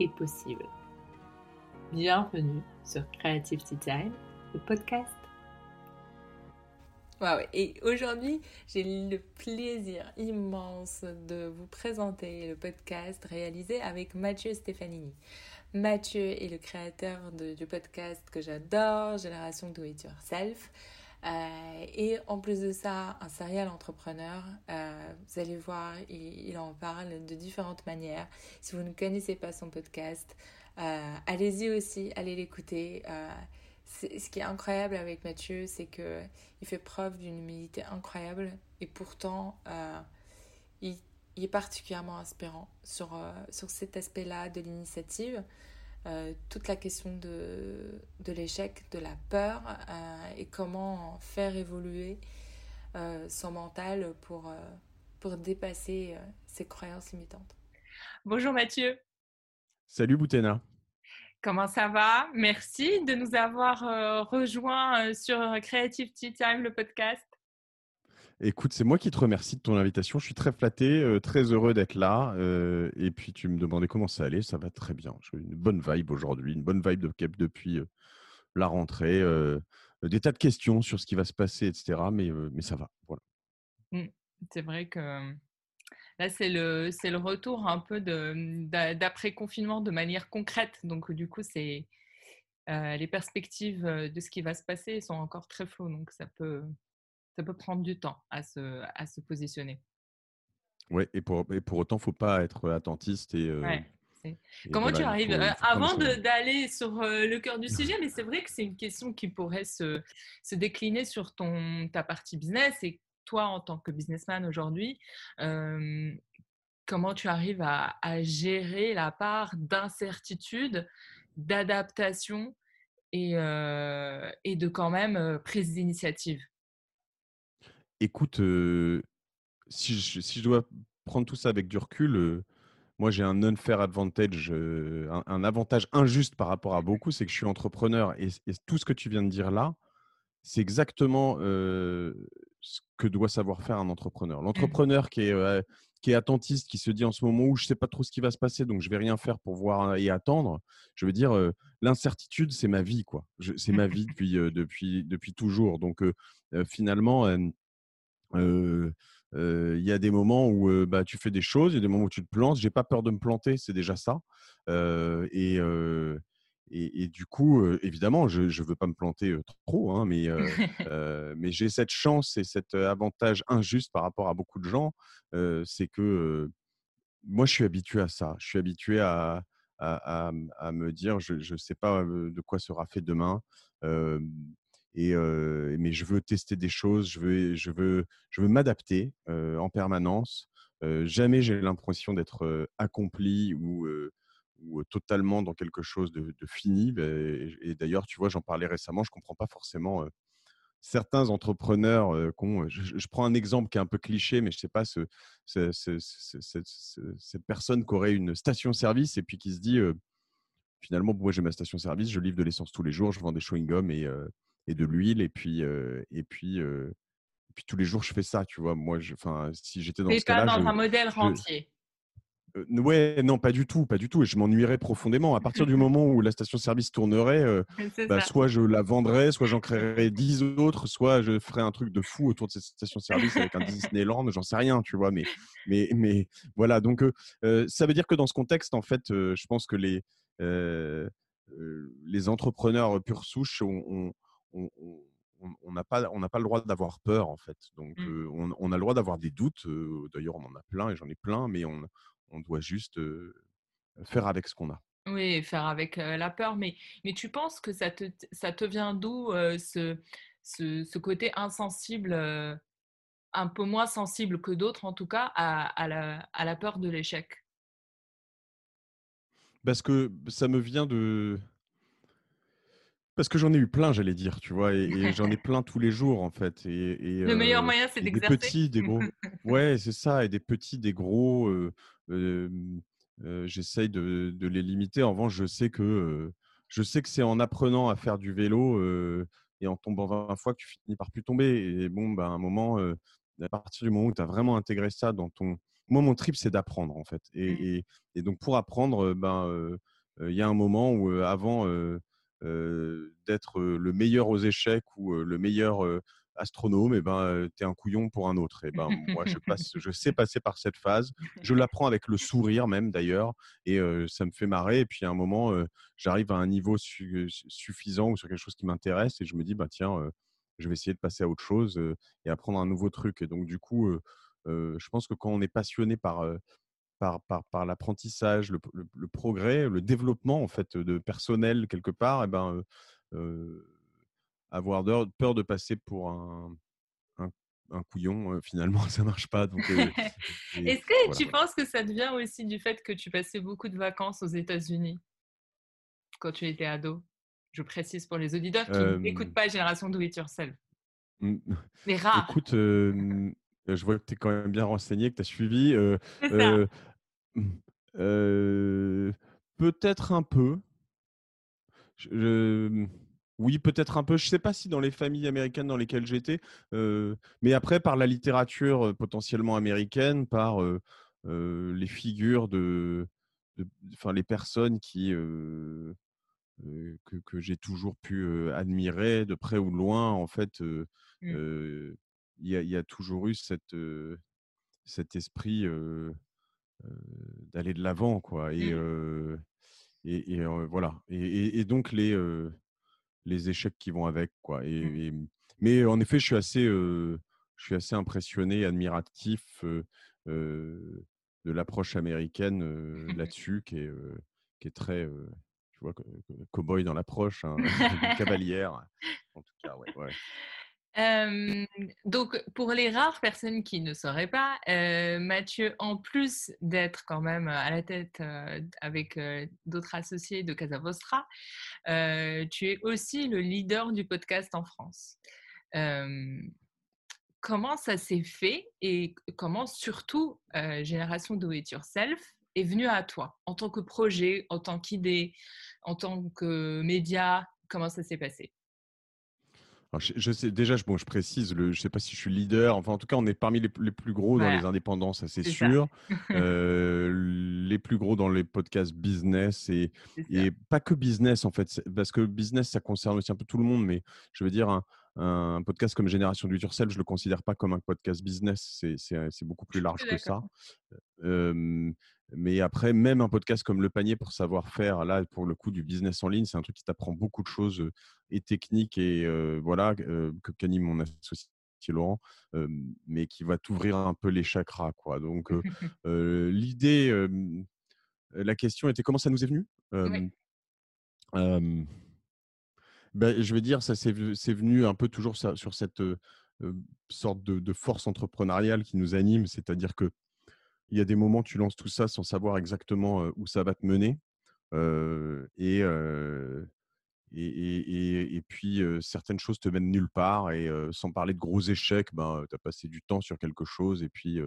est possible. Bienvenue sur Creativity Time, le podcast. Wow, et aujourd'hui, j'ai le plaisir immense de vous présenter le podcast réalisé avec Mathieu Stefanini. Mathieu est le créateur du podcast que j'adore, Génération Do It Yourself. Euh, et en plus de ça, un serial entrepreneur, euh, vous allez voir, il, en parle de différentes manières. Si vous ne connaissez pas son podcast, euh, allez-y aussi, allez l'écouter. ce qui est incroyable avec Mathieu, c'est que il fait preuve d'une humilité incroyable et pourtant il, il, est particulièrement inspirant sur, sur cet aspect-là de l'initiative. Euh, toute la question de, de l'échec, de la peur euh, et comment faire évoluer euh, son mental pour, pour dépasser ses croyances limitantes. Bonjour Mathieu. Salut Boutena. Comment ça va? Merci de nous avoir rejoints sur Creative Tea Time, le podcast. Écoute, c'est moi qui te remercie de ton invitation. Je suis très flatté, euh, très heureux d'être là. Euh, et puis, tu me demandais comment ça allait. Ça va très bien. J'ai une bonne vibe aujourd'hui, une bonne vibe de Cap depuis euh, la rentrée. des tas de questions sur ce qui va se passer, etc. Mais, mais ça va. Voilà. Mmh. C'est vrai que là, c'est le, le retour un peu d'après-confinement de manière concrète. Donc, du coup, c'est les perspectives de ce qui va se passer sont encore très floues. Donc, ça peut ça peut prendre du temps à se, à se positionner. Oui, et pour, et pour autant, il ne faut pas être attentiste et, euh, Comment tu arrives euh, Avant d'aller sur euh, le cœur du sujet, mais c'est vrai que c'est une question qui pourrait se, se, décliner sur ton, ta partie business et toi en tant que businessman aujourd'hui, comment tu arrives à, à, gérer la part d'incertitude, d'adaptation et, et de quand même prise d'initiative? Écoute, si, je, si, je, dois prendre tout ça avec du recul, moi j'ai un unfair advantage, un, avantage injuste par rapport à beaucoup, c'est que je suis entrepreneur et, tout ce que tu viens de dire là, c'est exactement ce que doit savoir faire un entrepreneur. Mmh. L'entrepreneur qui est, qui est attentiste, qui se dit en ce moment où je ne sais pas trop ce qui va se passer, donc je vais rien faire pour voir et attendre. Je veux dire, l'incertitude, c'est ma vie, quoi. C'est ma vie depuis, depuis, depuis toujours. Donc finalement, il y a des moments où bah, tu fais des choses, il y a des moments où tu te plantes. J'ai pas peur de me planter, c'est déjà ça. et, et, du coup, évidemment, je ne veux pas me planter trop, hein, mais, mais j'ai cette chance et cet avantage injuste par rapport à beaucoup de gens, c'est que moi, je suis habitué à ça. Je suis habitué à, à, à, à me dire, je ne sais pas de quoi sera fait demain. Mais je veux tester des choses, je veux, je veux, je veux m'adapter en permanence. jamais j'ai l'impression d'être accompli ou, totalement dans quelque chose de, fini. Et, d'ailleurs, tu vois, j'en parlais récemment, je ne comprends pas forcément certains entrepreneurs je, prends un exemple qui est un peu cliché, mais je ne sais pas, ce, cette personne qui aurait une station-service et puis qui se dit finalement, moi j'ai ma station-service, je livre de l'essence tous les jours, je vends des chewing-gums et, et de l'huile. Et puis, et puis, puis tous les jours, je fais ça, tu vois? Moi, je, si j'étais dans ce pas dans un modèle rentier? ouais, non, pas du tout, pas du tout. Et je m'ennuierais profondément. À partir du moment où la station-service tournerait, bah, soit je la vendrais, soit j'en créerais dix autres, soit je ferais un truc de fou autour de cette station-service avec un Disneyland, j'en sais rien, tu vois? Mais, mais, mais voilà. Donc, ça veut dire que dans ce contexte, en fait, je pense que les, les entrepreneurs pure souche ont on n'a pas, on pas le droit d'avoir peur en fait. Donc mmh. on, a le droit d'avoir des doutes. D'ailleurs, on en a plein et j'en ai plein, mais on, doit juste faire avec ce qu'on a. Oui, faire avec la peur. Mais, mais tu penses que ça te, ça te vient d'où ce, ce, côté insensible, un peu moins sensible que d'autres en tout cas, à, la, à la peur de l'échec? Parce que ça me vient de parce que j'en ai eu plein, j'allais dire, tu vois? Et et j'en ai plein tous les jours, en fait et et Le meilleur heu moyen, c'est et des d'exercer? petits, des gros. Ouais, c'est ça et des petits, des gros, heu, hem, heu, j'essaye de de les limiter. En revanche, je sais que, heu, je sais que c'est en apprenant à faire du vélo, et en tombant 20 fois que tu finis par plus tomber et bon, ben, à un moment, à partir du moment où tu as vraiment intégré ça dans ton moi, mon trip, c'est d'apprendre, en fait Mmh. et et et donc pour apprendre, ben, il y a un moment où, avant, d'être, le meilleur aux échecs ou, le meilleur, astronome et ben, heu, tu es un couillon pour un autre et ben, moi, je passe je sais passer par cette phase. Je l'apprends avec le sourire même d'ailleurs et ça me fait marrer et puis à un moment, j'arrive à un niveau su su suffisant ou sur quelque chose qui m'intéresse et je me dis: «Bah, tiens, je vais essayer de passer à autre chose, et apprendre un nouveau truc» et donc du coup, je pense que quand on est passionné par, par par par l'apprentissage, le le le progrès, le développement en fait, de personnel quelque part et ben, heu heu, avoir peur de passer pour un un un couillon, finalement ça marche pas. Donc Est-ce que voilà, tu penses que ça te vient aussi du fait que tu passais beaucoup de vacances aux États-Unis quand tu étais ado? Je précise pour les auditeurs qui n'écoutent pas Génération Do It Yourself. Les rares, écoute, je vois que tu es quand même bien renseigné, que tu as suivi, mmh, heu, peut-être un peu. Je je mmh, oui, peut-être un peu. Je sais pas si dans les familles américaines dans lesquelles j'étais, mais après par la littérature, potentiellement américaine, par, les figures de enfin les personnes qui, que que j'ai toujours pu, admirer de près ou de loin, en fait, Mmh. il y a il y a toujours eu cette, cet esprit, d'aller de l'avant, quoi et Mmh. et voilà et donc les, les échecs qui vont avec, quoi Mmh. et mais en effet, je suis assez, je suis assez impressionné, admiratif, de l'approche américaine, là-dessus qui est, qui est très, tu vois, co co cow-boy dans l'approche, hein, cavalière. En tout cas, ouais, ouais. Donc pour les rares personnes qui ne sauraient pas, Mathieu, en plus d'être quand même, à la tête, avec, d'autres associés de Casa Vostra, tu es aussi le leader du podcast en France. Comment ça s'est fait et comment surtout, Génération Do It Yourself est venue à toi? En tant que projet, en tant qu'idée, en tant que média, comment ça s'est passé? Alors je je sais déjà, je bon, je précise, le je sais pas si je suis leader, enfin, en tout cas, on est parmi les les plus gros dans les indépendants, ça, c'est ça. sûr. Heu, les plus gros dans les podcasts business et pas que business, en fait, parce que business, ça concerne aussi un peu tout le monde, mais je veux dire un un podcast comme Génération It Yourself, je le considère pas comme un podcast business, c'est beaucoup plus large que ça. Mais après, même un podcast comme Le Panier pour savoir-faire, là, pour le coup, du business en ligne, c'est un truc qui t'apprend beaucoup de choses, et techniques et voilà, que qu'anime mon associé Laurent, mais qui va t'ouvrir un peu les chakras, quoi. Donc l'idée, la question était comment ça nous est venu? Oui. Bah, je vais dire, ça c'est venu un peu toujours sur cette, sorte de de force entrepreneuriale qui nous anime. C'est-à-dire que il y a des moments, tu lances tout ça sans savoir exactement, où ça va te mener, et et et et puis, certaines choses te mènent nulle part et sans parler de gros échecs, ben, tu as passé du temps sur quelque chose et puis,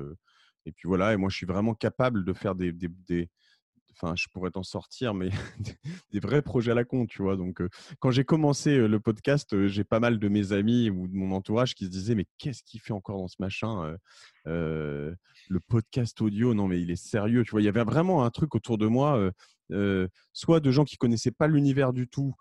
et puis voilà et moi, je suis vraiment capable de faire des enfin, je pourrais t'en sortir, mais des vrais projets à la con, tu vois? Donc, quand j'ai commencé, le podcast, j'ai pas mal de mes amis ou de mon entourage qui se disaient: «Mais qu'est-ce qu'il fait encore dans ce machin, le podcast audio, non mais il est sérieux?» tu vois? Il y avait vraiment un truc autour de moi, soit de gens qui connaissaient pas l'univers du tout,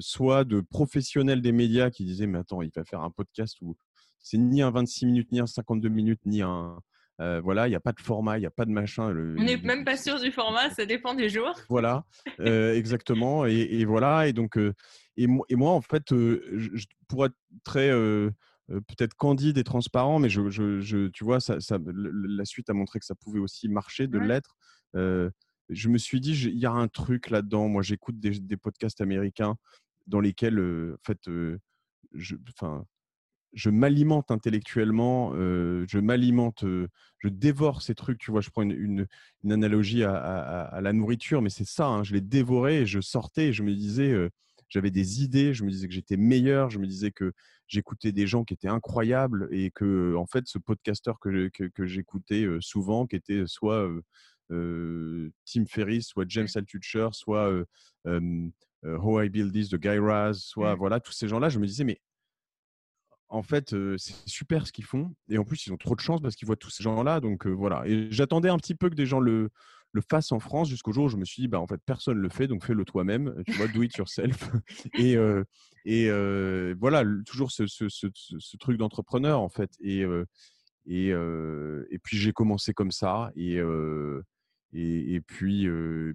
soit de professionnels des médias qui disaient: «Mais attends, il va faire un podcast où c'est ni un 26 minutes, ni un 52 minutes, ni un» heu, voilà, il y a pas de format, il y a pas de machin, le On n'est même pas sûr du format, ça dépend des jours. voilà, heu, exactement et et voilà et donc heu et moi et moi en fait, je pour être très, peut-être candide et transparent, mais je je je tu vois, ça ça la suite a montré que ça pouvait aussi marcher de Ouais. l'être. Je me suis dit: «J'ai il y a un truc là-dedans». Moi, j'écoute des des podcasts américains dans lesquels, en fait, je enfin je m'alimente intellectuellement, je m'alimente, je dévore ces trucs. Tu vois, je prends une, analogie à, la nourriture, mais c'est ça. Hein, je les dévorais et je sortais et je me disais, j'avais des idées, je me disais que j'étais meilleur, je me disais que j'écoutais des gens qui étaient incroyables et que, en fait, ce podcasteur que, que, j'écoutais souvent, qui était soit Tim Ferriss, soit James Altucher, soit How I Build This de Guy Raz, soit voilà, tous ces gens-là, je me disais, mais en fait, c'est super ce qu'ils font. Et en plus, ils ont trop de chance parce qu'ils voient tous ces gens-là. Donc voilà. Et j'attendais un petit peu que des gens le, le fassent en France jusqu'au jour où je me suis dit, bah, en fait, personne ne le fait, donc fais-le toi-même. Tu vois, do it yourself. et et voilà, toujours ce, ce, ce, truc d'entrepreneur, en fait. Et, et, et puis, j'ai commencé comme ça. Et, et, et, puis,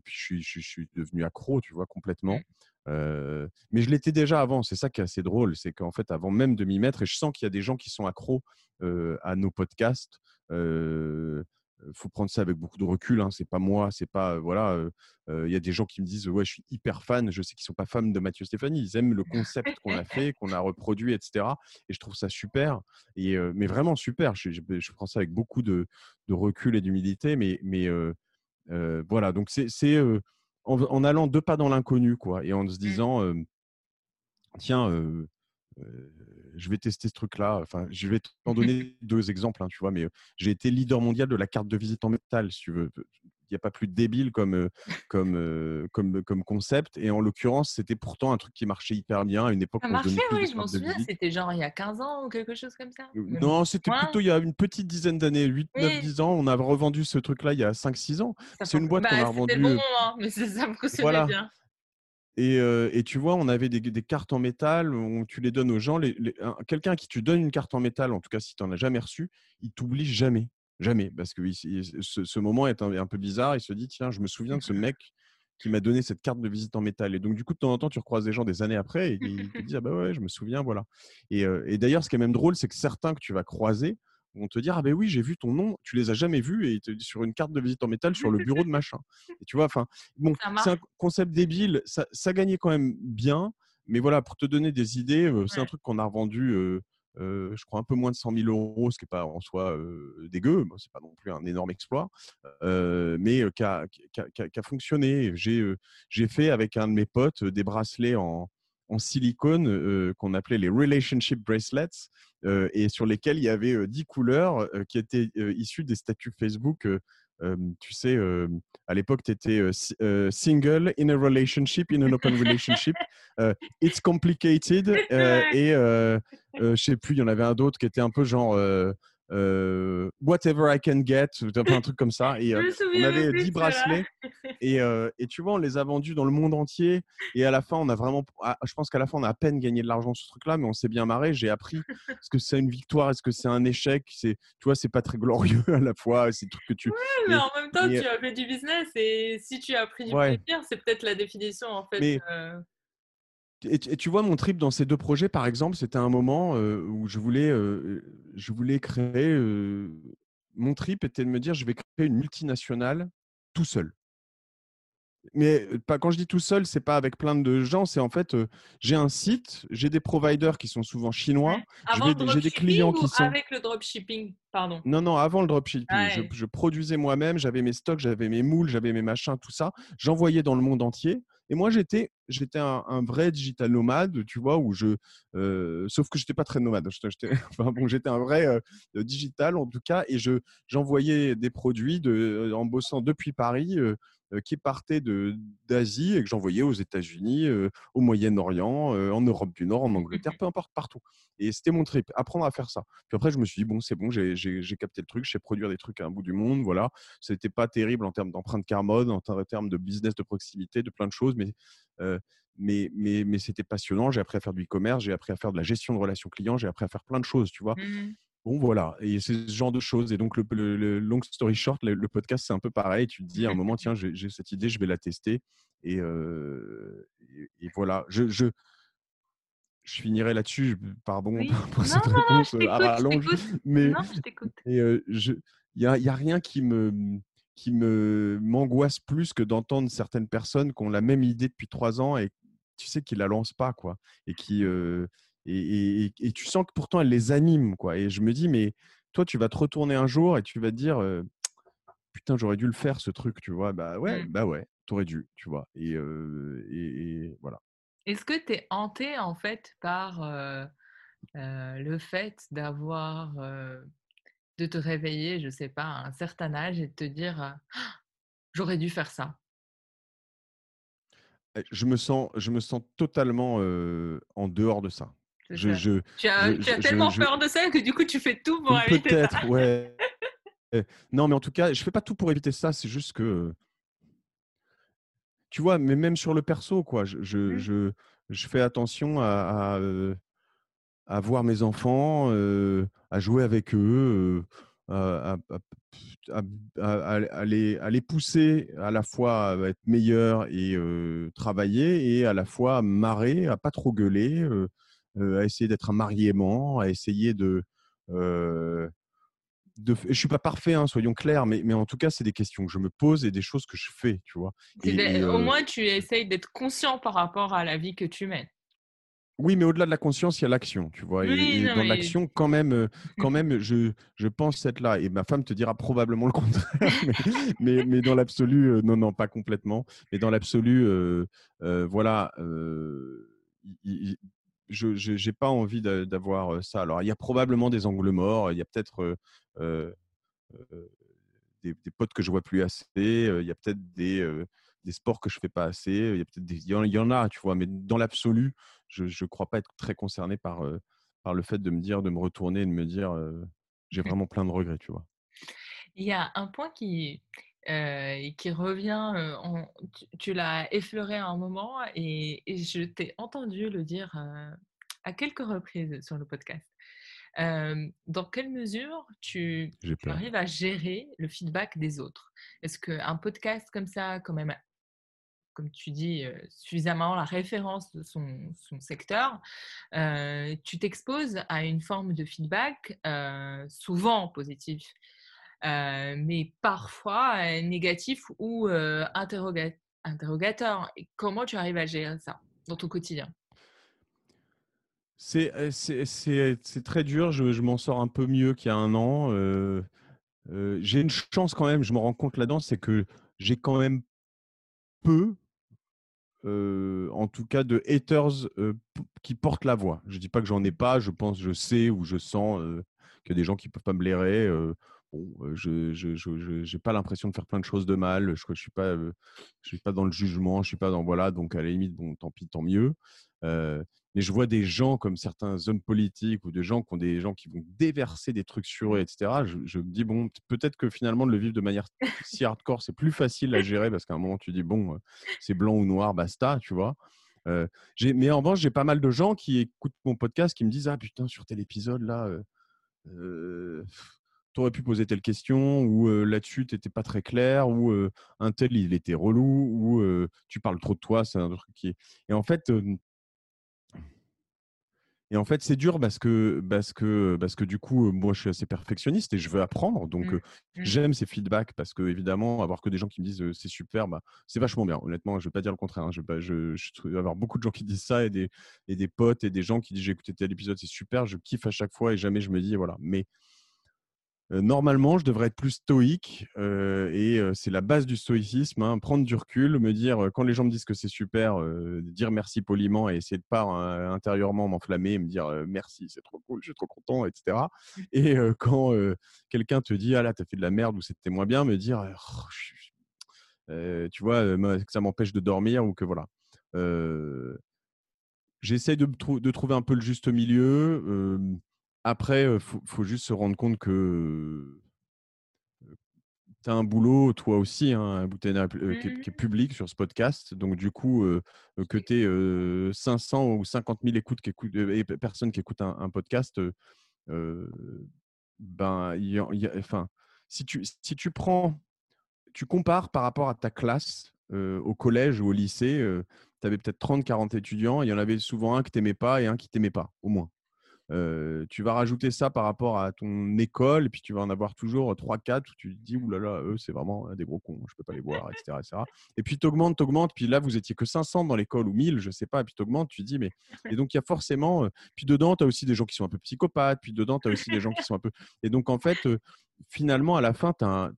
puis je, suis, je, suis devenu accro, tu vois, complètement. Euh, mais je l'étais déjà avant, c'est ça qui est assez drôle, c'est qu'en fait, avant même de m'y mettre, et je sens qu'il y a des gens qui sont accros euh, à nos podcasts, euh, faut prendre ça avec beaucoup de recul. Hein, c'est pas moi, c'est pas voilà. Il y a des gens qui me disent ouais, je suis hyper fan. Je sais qu'ils sont pas fans de Mathieu Stéphanie. Ils aiment le concept qu'on a fait, qu'on a reproduit, etc. Et je trouve ça super. Et mais vraiment super. Je, prends ça avec beaucoup de, recul et d'humilité. Mais voilà. Donc c'est en, allant deux pas dans l'inconnu, quoi, et en se mmh. disant, tiens, je vais tester ce truc-là. Enfin, je vais t'en donner deux exemples, hein, tu vois, mais j'ai été leader mondial de la carte de visite en métal, si tu veux n'y a pas plus débile comme, comme, comme, comme concept. Et en l'occurrence, c'était pourtant un truc qui marchait hyper bien à une époque. Ça marchait, oui, je m'en souviens. C'était genre il y a 15 ans ou quelque chose comme ça. Non, c'était plutôt il y a une petite dizaine d'années, 8, 9, 10 ans. On a revendu ce truc-là il y a 5-6 ans. C'est une boîte qu'on a bah, revendue. bon, hein, mais ça fonctionnait voilà. bien. Et, et, tu vois, on avait des, des, cartes en métal, où tu les donnes aux gens. Les, Quelqu'un à qui tu donnes une carte en métal, en tout cas si tu n'en as jamais reçu, il t'oublie jamais. Jamais, parce que ce, moment est un, peu bizarre. Il se dit, tiens, je me souviens de ce mec qui m'a donné cette carte de visite en métal. Et donc, du coup, de temps en temps, tu recroises des gens des années après et ils te disent, ah bah ouais, je me souviens, voilà. Et, et d'ailleurs, ce qui est même drôle, c'est que certains que tu vas croiser vont te dire, ah ben oui, j'ai vu ton nom, tu les as jamais vus et te sur une carte de visite en métal sur le bureau de machin. Et tu vois, enfin, bon, c'est un concept débile, ça, ça gagnait quand même bien. Mais voilà, pour te donner des idées, c'est un truc qu'on a revendu je crois un peu moins de 100 000 euros, ce qui n'est pas en soi dégueu, ce n'est pas non plus un énorme exploit, mais qui a, fonctionné. J'ai fait avec un de mes potes des bracelets en, silicone qu'on appelait les relationship bracelets et sur lesquels il y avait 10 couleurs qui étaient issues des statuts Facebook tu sais, à l'époque, tu étais single, in a relationship, in an open relationship. it's complicated. et je sais plus, il y en avait un d'autre qui était un peu genre euh, whatever I can get, un truc comme ça. Et euh, on avait 10 bracelets. Et, euh, et, tu vois, on les a vendus dans le monde entier. Et à la fin, on a vraiment, ah, je pense qu'à la fin, on a à peine gagné de l'argent sur ce truc-là, mais on s'est bien marré. J'ai appris est-ce que c'est une victoire, est-ce que c'est un échec. C'est, tu vois, c'est pas très glorieux à la fois. C'est truc que tu. Oui, mais, en même temps, tu as fait du business et si tu as pris du plaisir, c'est peut-être la définition en fait. Et, tu vois, mon trip dans ces deux projets, par exemple, c'était un moment où je voulais, je voulais créer. mon trip était de me dire, je vais créer une multinationale tout seul. Mais pas, quand je dis tout seul, c'est pas avec plein de gens, c'est en fait, j'ai un site, j'ai des providers qui sont souvent chinois, j'ai des clients qui sont. Avec le dropshipping, pardon? Non, non, avant le dropshipping. Je, je, produisais moi-même, j'avais mes stocks, j'avais mes moules, j'avais mes machins, tout ça. J'envoyais dans le monde entier. Et moi, j'étais, j'étais un, vrai digital nomade, tu vois, où je, euh, sauf que j'étais pas très nomade. Bon, j'étais un vrai euh, digital en tout cas, et je, j'envoyais des produits en bossant depuis Paris. Euh, qui partaient d'Asie et que j'envoyais aux États-Unis, au Moyen-Orient, en Europe du Nord, en Angleterre, peu importe, partout. Et c'était mon trip, apprendre à faire ça. Puis après, je me suis dit, bon, c'est bon, j'ai, capté le truc, je sais produire des trucs à un bout du monde, voilà. C'était pas terrible en termes d'empreinte carbone, en termes de business de proximité, de plein de choses, mais, mais, mais, mais c'était passionnant. J'ai appris à faire du e-commerce, j'ai appris à faire de la gestion de relations clients, j'ai appris à faire plein de choses, tu vois. Mmh bon, voilà, et c'est ce genre de choses. Et donc, le, long story short, le, podcast, c'est un peu pareil. Tu te dis à un moment, tiens, j'ai cette idée, je vais la tester. Et, et, voilà, je, je, je finirai là-dessus, pardon pour cette réponse à rallonge. Mais il n'y a, y a rien qui me qui me m'angoisse plus que d'entendre certaines personnes qui ont la même idée depuis trois ans et tu sais qu'ils la lancent pas quoi et qui et, et, tu sens que pourtant elle les anime. Quoi. Et je me dis, mais toi, tu vas te retourner un jour et tu vas te dire, putain, j'aurais dû le faire ce truc, tu vois. Bah ouais, mmh. bah ouais, t'aurais dû, tu vois. Et, et, voilà. Est-ce que tu es hanté en fait par le fait d'avoir, de te réveiller, je sais pas, à un certain âge et de te dire, «Ah, j'aurais dû faire ça je me sens, je me sens totalement en dehors de ça. Je, tu as, tu as tellement peur de ça que du coup tu fais tout pour éviter ça. Peut-être, ouais. non, mais en tout cas, je fais pas tout pour éviter ça. C'est juste que, tu vois, mais même sur le perso, quoi. Je, je, mmh. fais attention à, à, voir mes enfants, à jouer avec eux, à, à, les, à, les, pousser à la fois à être meilleurs et travailler et à la fois à marrer, à pas trop gueuler, à essayer d'être un mariément, à essayer de, de... Je suis pas parfait, hein, soyons clairs, mais, mais en tout cas, c'est des questions que je me pose et des choses que je fais, tu vois? au moins, tu essayes d'être conscient par rapport à la vie que tu mènes. Oui, mais au-delà de la conscience, il y a l'action, tu vois? et, dans l'action, quand même, euh, quand même, je, je pense être là. Et ma femme te dira probablement le contraire. mais, mais, dans l'absolu, euh, non, non, pas complètement. Mais dans l'absolu, euh, voilà, je n'ai pas envie d'avoir ça. Alors, il y a probablement des angles morts. Il y a peut-être des, des, potes que je vois plus assez. Il y a peut-être des des sports que je fais pas assez. Il y a peut-être des, il y en a, tu vois, mais dans l'absolu, je ne crois pas être très concerné par, par le fait de me dire, de me retourner et de me dire, j'ai mmh. vraiment plein de regrets, tu vois. Il y a un point qui, qui revient, tu, l'as effleuré à un moment et, je t'ai entendu le dire à quelques reprises sur le podcast. dans quelle mesure tu, tu, arrives à gérer le feedback des autres? Est-ce qu'un podcast comme ça, quand même comme tu dis, suffisamment la référence de son, secteur, tu t'exposes à une forme de feedback, souvent positif, mais parfois négatif ou interrogateur. Et comment tu arrives à gérer ça dans ton quotidien? C'est, très dur, je, m'en sors un peu mieux qu'il y a un an. j'ai une chance quand même, je me rends compte là-dedans, c'est que j'ai quand même peu en tout cas de haters qui portent la voix. Je dis pas que j'en ai pas, je pense, je sais ou je sens qu'il y a des gens qui peuvent pas me blairer. Bon, je n'ai pas l'impression de faire plein de choses de mal. Je ne suis pas, je suis pas dans le jugement, je suis pas dans voilà. Donc à la limite, bon, tant pis, tant mieux. Mais je vois des gens comme certains hommes politiques ou des gens qui ont des gens qui vont déverser des trucs sur eux, etc. Je, me dis, bon, peut-être que finalement, de le vivre de manière si hardcore, c'est plus facile à gérer parce qu'à un moment, tu dis, bon, c'est blanc ou noir, basta, tu vois. Euh, mais en revanche, j'ai pas mal de gens qui écoutent mon podcast qui me disent, ah putain, sur tel épisode, là, tu aurais pu poser telle question, ou là-dessus, tu n'étais pas très clair, ou un tel, il était relou, ou tu parles trop de toi, c'est un truc qui est. Et en fait, et en fait, c'est dur parce que, parce, que, parce que du coup, moi, je suis assez perfectionniste et je veux apprendre. Donc, mmh. Mmh. j'aime ces feedbacks parce que, évidemment, avoir que des gens qui me disent c'est super, bah, c'est vachement bien. Honnêtement, je ne vais pas dire le contraire. Hein. Je, je, je, vais avoir beaucoup de gens qui disent ça et des, et des potes et des gens qui disent j'ai écouté tel épisode, c'est super. Je kiffe à chaque fois et jamais je me dis voilà. Mais normalement, je devrais être plus stoïque et c'est la base du stoïcisme, hein, prendre du recul, me dire quand les gens me disent que c'est super, dire merci poliment et essayer de pas intérieurement m'enflammer et me dire merci, c'est trop cool, je suis trop content, etc. Et quand quelqu'un te dit ah là t'as fait de la merde ou c'était moins bien, me dire oh, tu vois que ça m'empêche de dormir ou que voilà. J'essaye de, de, trouver un peu le juste milieu après, il faut, juste se rendre compte que tu as un boulot, toi aussi, hein, un bouteille qui, est public sur ce podcast. Donc, du coup, que tu aies 500 ou 50 000 écoutes qui écoutent, et personnes qui écoutent un, podcast, ben, enfin, si tu, si tu prends, tu compares par rapport à ta classe au collège ou au lycée, tu avais peut-être 30, 40 étudiants, il y en avait souvent un qui t'aimait pas et un qui t'aimait pas, au moins. Tu vas rajouter ça par rapport à ton école, et puis tu vas en avoir toujours 3-4 où tu te dis, oulala, eux, c'est vraiment des gros cons, je peux pas les voir, etc. etc. Et puis tu augmentes, tu augmentes, puis là, vous étiez que 500 dans l'école ou 1000, je sais pas, et puis tu augmentes, tu te dis, mais. Et donc, il y a forcément. Puis dedans, tu as aussi des gens qui sont un peu psychopathes, puis dedans, tu as aussi des gens qui sont un peu. Et donc, en fait, finalement, à la fin, tu as,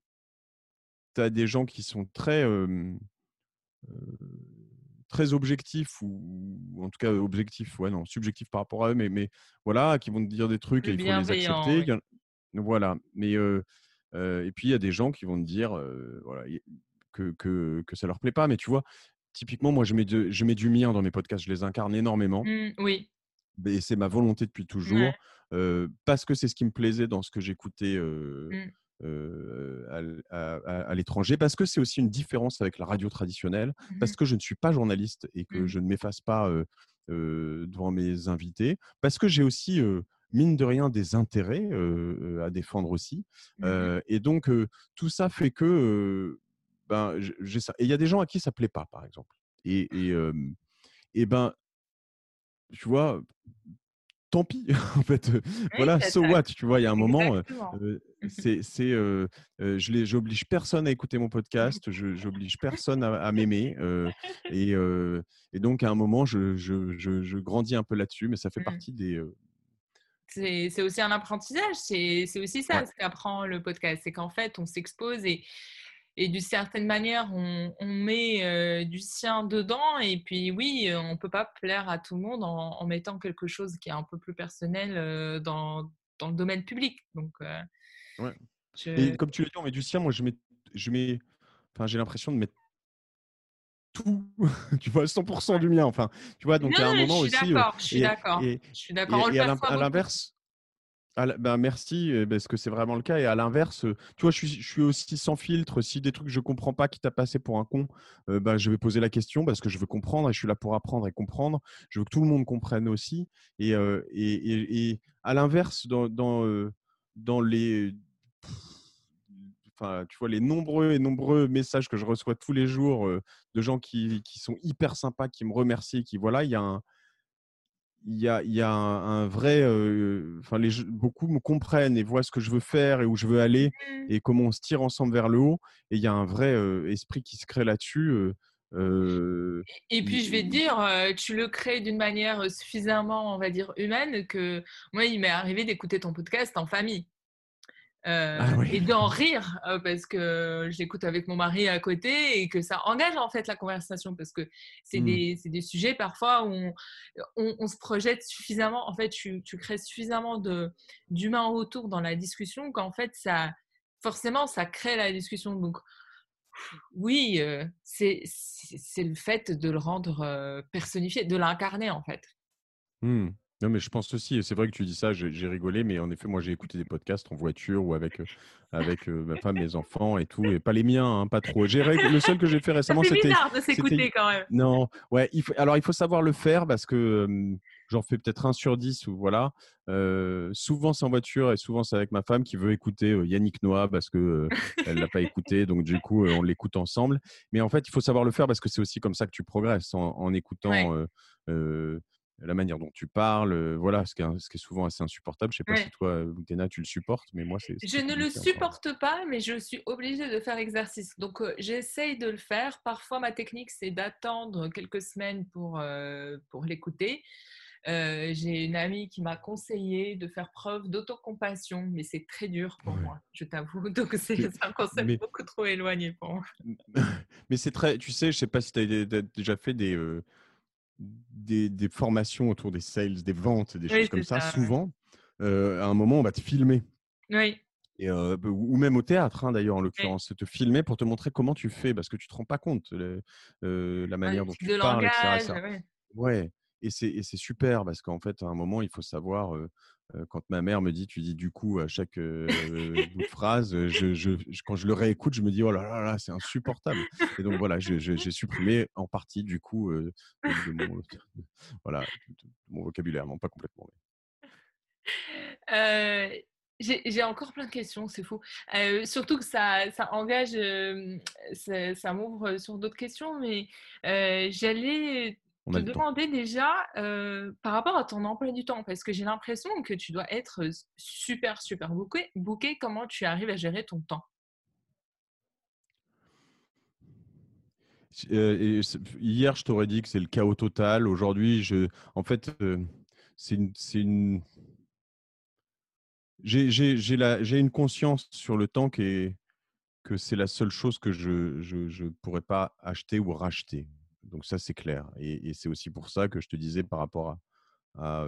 as, des gens qui sont très très objectifs ou, en tout cas objectifs, ouais non, subjectifs par rapport à eux, mais, mais voilà, qui vont te dire des trucs et il faut les accepter. Voilà, mais et puis il y a des gens qui vont te dire voilà, que, que, que ça leur plaît pas, mais tu vois, typiquement moi je mets, de, je mets du mien dans mes podcasts, je les incarne énormément. Mmh, oui. Et c'est ma volonté depuis toujours, parce que c'est ce qui me plaisait dans ce que j'écoutais. Mmh. Euh, à, l'étranger, parce que c'est aussi une différence avec la radio traditionnelle, mmh parce que je ne suis pas journaliste et que mmh. je ne m'efface pas devant mes invités, parce que j'ai aussi mine de rien des intérêts à défendre aussi. Mmh et donc, tout ça fait que ben, j'ai ça. Et il y a des gens à qui ça plaît pas, par exemple. Et, et, et ben, tu vois, tant pis, en fait. voilà, so what, tu vois, il y a un moment, c'est, c'est, je j'oblige personne à écouter mon podcast, je j'oblige personne à, m'aimer, et, et, donc à un moment, je, je, je, grandis un peu là-dessus, mais ça fait mmh. partie des. C'est, c'est aussi un apprentissage, c'est, c'est aussi ça ce qu'apprend le podcast, c'est qu'en fait, on s'expose et et d'une certaine manière, on, met du sien dedans. Et puis oui, on ne peut pas plaire à tout le monde en, mettant quelque chose qui est un peu plus personnel dans, dans, le domaine public. Donc, ouais. Et comme tu l'as dit, on met du sien. Moi, je mets, je mets, enfin, j'ai l'impression de mettre tout, tu vois, 100% du mien. Enfin, tu vois, donc à un moment je suis aussi. Je suis d'accord. Je suis d'accord. Et, à l'inverse, bah, merci, parce que c'est vraiment le cas. Et à l'inverse, tu vois, je suis, aussi sans filtre. Si des trucs que je comprends pas qui t'a passé pour un con, bah, je vais poser la question parce que je veux comprendre et je suis là pour apprendre et comprendre. Je veux que tout le monde comprenne aussi. Et, à l'inverse, dans, dans, dans les. Enfin, tu vois, les nombreux et nombreux messages que je reçois tous les jours de gens qui, qui, sont hyper sympas, qui me remercient, qui voilà, il y a un, il y a, y a un, vrai. Enfin, les, beaucoup me comprennent et voient ce que je veux faire et où je veux aller mmh. et comment on se tire ensemble vers le haut. Et il y a un vrai esprit qui se crée là-dessus. et puis je vais te dire, tu le crées d'une manière suffisamment, on va dire, humaine que moi, il m'est arrivé d'écouter ton podcast en famille. Ah et d'en rire parce que je l'écoute avec mon mari à côté et que ça engage en fait la conversation parce que c'est mmh. des, des, sujets parfois où on, on, se projette suffisamment, en fait tu, tu crées suffisamment d'humains autour dans la discussion qu'en fait ça forcément ça crée la discussion donc oui c'est le fait de le rendre personnifié, de l'incarner en fait. Mmh. Non, mais je pense aussi, et c'est vrai que tu dis ça, j'ai rigolé, mais en effet, moi, j'ai écouté des podcasts en voiture ou avec, avec ma femme, mes enfants et tout, et pas les miens, hein, pas trop. Le seul que j'ai fait récemment, c'était. C'est bizarre de s'écouter quand même. Non, ouais, il faut... alors il faut savoir le faire parce que j'en fais peut-être un sur dix ou voilà. souvent, c'est en voiture et souvent, c'est avec ma femme qui veut écouter Yannick Noah parce que elle l'a pas écouté, donc du coup, on l'écoute ensemble. Mais en fait, il faut savoir le faire parce que c'est aussi comme ça que tu progresses en, en écoutant la manière dont tu parles, voilà, ce qui, est, ce qui est souvent assez insupportable. Je sais pas si toi, Boutena, tu le supportes, mais moi, c'est. Je ne le supporte pas, mais je suis obligée de faire exercice. Donc, j'essaye de le faire. Parfois, ma technique, c'est d'attendre quelques semaines pour, pour l'écouter. J'ai une amie qui m'a conseillé de faire preuve d'autocompassion, mais c'est très dur pour moi, je t'avoue. Donc, c'est un concept beaucoup trop éloigné pour moi. Mais c'est très. Tu sais, je sais pas si tu as déjà fait des des, des, formations autour des sales, des ventes, des choses comme ça, souvent, euh, à un moment, on va te filmer. Oui. Et, euh, ou même au théâtre, hein, d'ailleurs, en l'occurrence, te filmer pour te montrer comment tu fais, parce que tu ne te rends pas compte de euh, la manière dont tu parles, etc. Ouais. ouais. Et c'est super, parce qu'en fait, à un moment, il faut savoir quand ma mère me dit, tu dis du coup à chaque bout de phrase, je, je, quand je le réécoute, je me dis, oh là là, là c'est insupportable. Et donc voilà, j'ai supprimé en partie du coup de, mon, voilà, mon, vocabulaire, non pas complètement. j'ai encore plein de questions, c'est fou. surtout que ça, ça engage, ça, ça m'ouvre sur d'autres questions, mais j'allais te demander déjà par rapport à ton emploi du temps, parce que j'ai l'impression que tu dois être super, super bouqué. booké. Comment tu arrives à gérer ton temps? Hier, je t'aurais dit que c'est le chaos total. Aujourd'hui, je, en fait, c'est une, j'ai une conscience sur le temps qui est, que c'est la seule chose que je ne pourrais pas acheter ou racheter. Donc ça, c'est clair. Et, c'est aussi pour ça que je te disais par rapport à,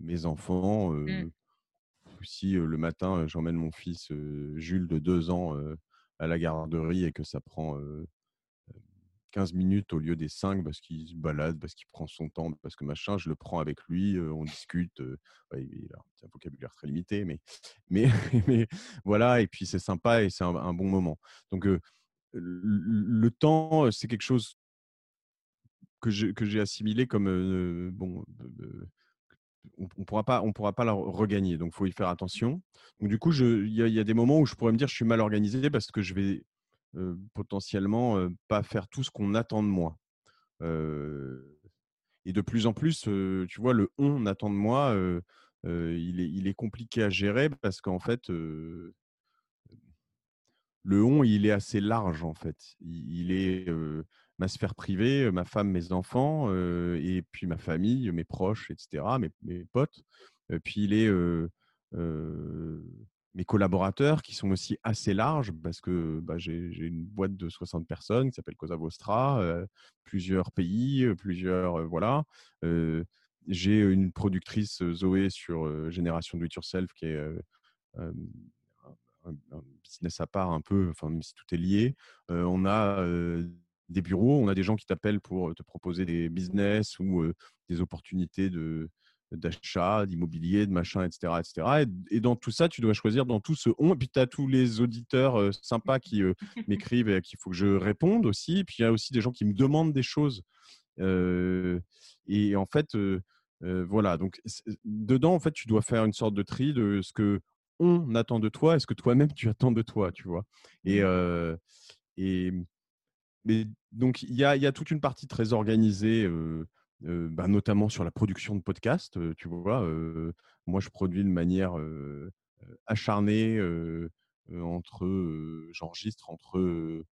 mes enfants, mmh. si le matin, j'emmène mon fils Jules de deux ans à la garderie et que ça prend 15 minutes au lieu des 5 parce qu'il se balade, parce qu'il prend son temps, parce que machin, je le prends avec lui, on discute. il a un vocabulaire très limité, mais, mais, mais voilà, et puis c'est sympa et c'est un, bon moment. Donc, le, temps, c'est quelque chose que j'ai assimilé comme bon. on ne pourra pas, on pourra pas la regagner, donc il faut y faire attention. Donc du coup, il y, y, a des moments où je pourrais me dire je suis mal organisé parce que je vais potentiellement pas faire tout ce qu'on attend de moi. et de plus en plus, tu vois, le on attend de moi, il, est, il est compliqué à gérer parce qu'en fait, le on, il est assez large en fait. Il, est ma sphère privée, ma femme, mes enfants, et puis ma famille, mes proches, etc., mes, mes potes. Puis il est mes collaborateurs qui sont aussi assez larges parce que bah, j'ai une boîte de 60 personnes qui s'appelle Cosa Vostra, plusieurs pays, plusieurs voilà. j'ai une productrice Zoé sur Génération Do It Yourself qui est un, business à part un peu, enfin même si tout est lié. on a des bureaux, on a des gens qui t'appellent pour te proposer des business ou des opportunités de d'achat, d'immobilier, de machin, etc. etc. Et, dans tout ça, tu dois choisir dans tout ce on. Et puis, tu as tous les auditeurs sympas qui m'écrivent et qu'il faut que je réponde aussi. Et puis, il y a aussi des gens qui me demandent des choses. et en fait, voilà. Donc, dedans, en fait, tu dois faire une sorte de tri de ce que on attend de toi et ce que toi-même tu attends de toi, tu vois. Et, mmh. et mais donc, il y a, y a, toute une partie très organisée bah, notamment sur la production de podcasts. tu vois, moi, je produis de manière acharnée entre, j'enregistre entre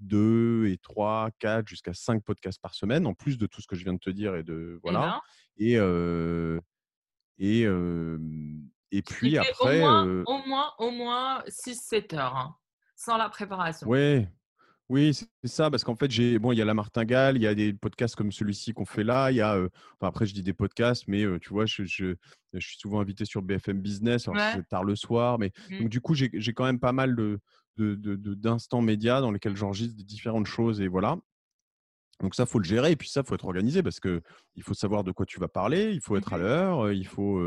2 et 3, 4, jusqu'à 5 podcasts par semaine, en plus de tout ce que je viens de te dire et de voilà. Et et, et puis après, au moins, au moins, au moins 6-7 heures, hein, sans la préparation. Ouais, oui, c'est ça, parce qu'en fait, j'ai bon, il y a la martingale, il y a des podcasts comme celui-ci qu'on fait là, il y a, enfin, après, je dis des podcasts, mais tu vois, je, je, suis souvent invité sur BFM Business, alors c'est tard le soir, mais mmh. donc du coup, j'ai quand même pas mal de d'instants médias dans lesquels j'enregistre différentes choses et voilà. Donc ça, faut le gérer et puis ça, faut être organisé parce que il faut savoir de quoi tu vas parler, il faut être à mmh l'heure, il faut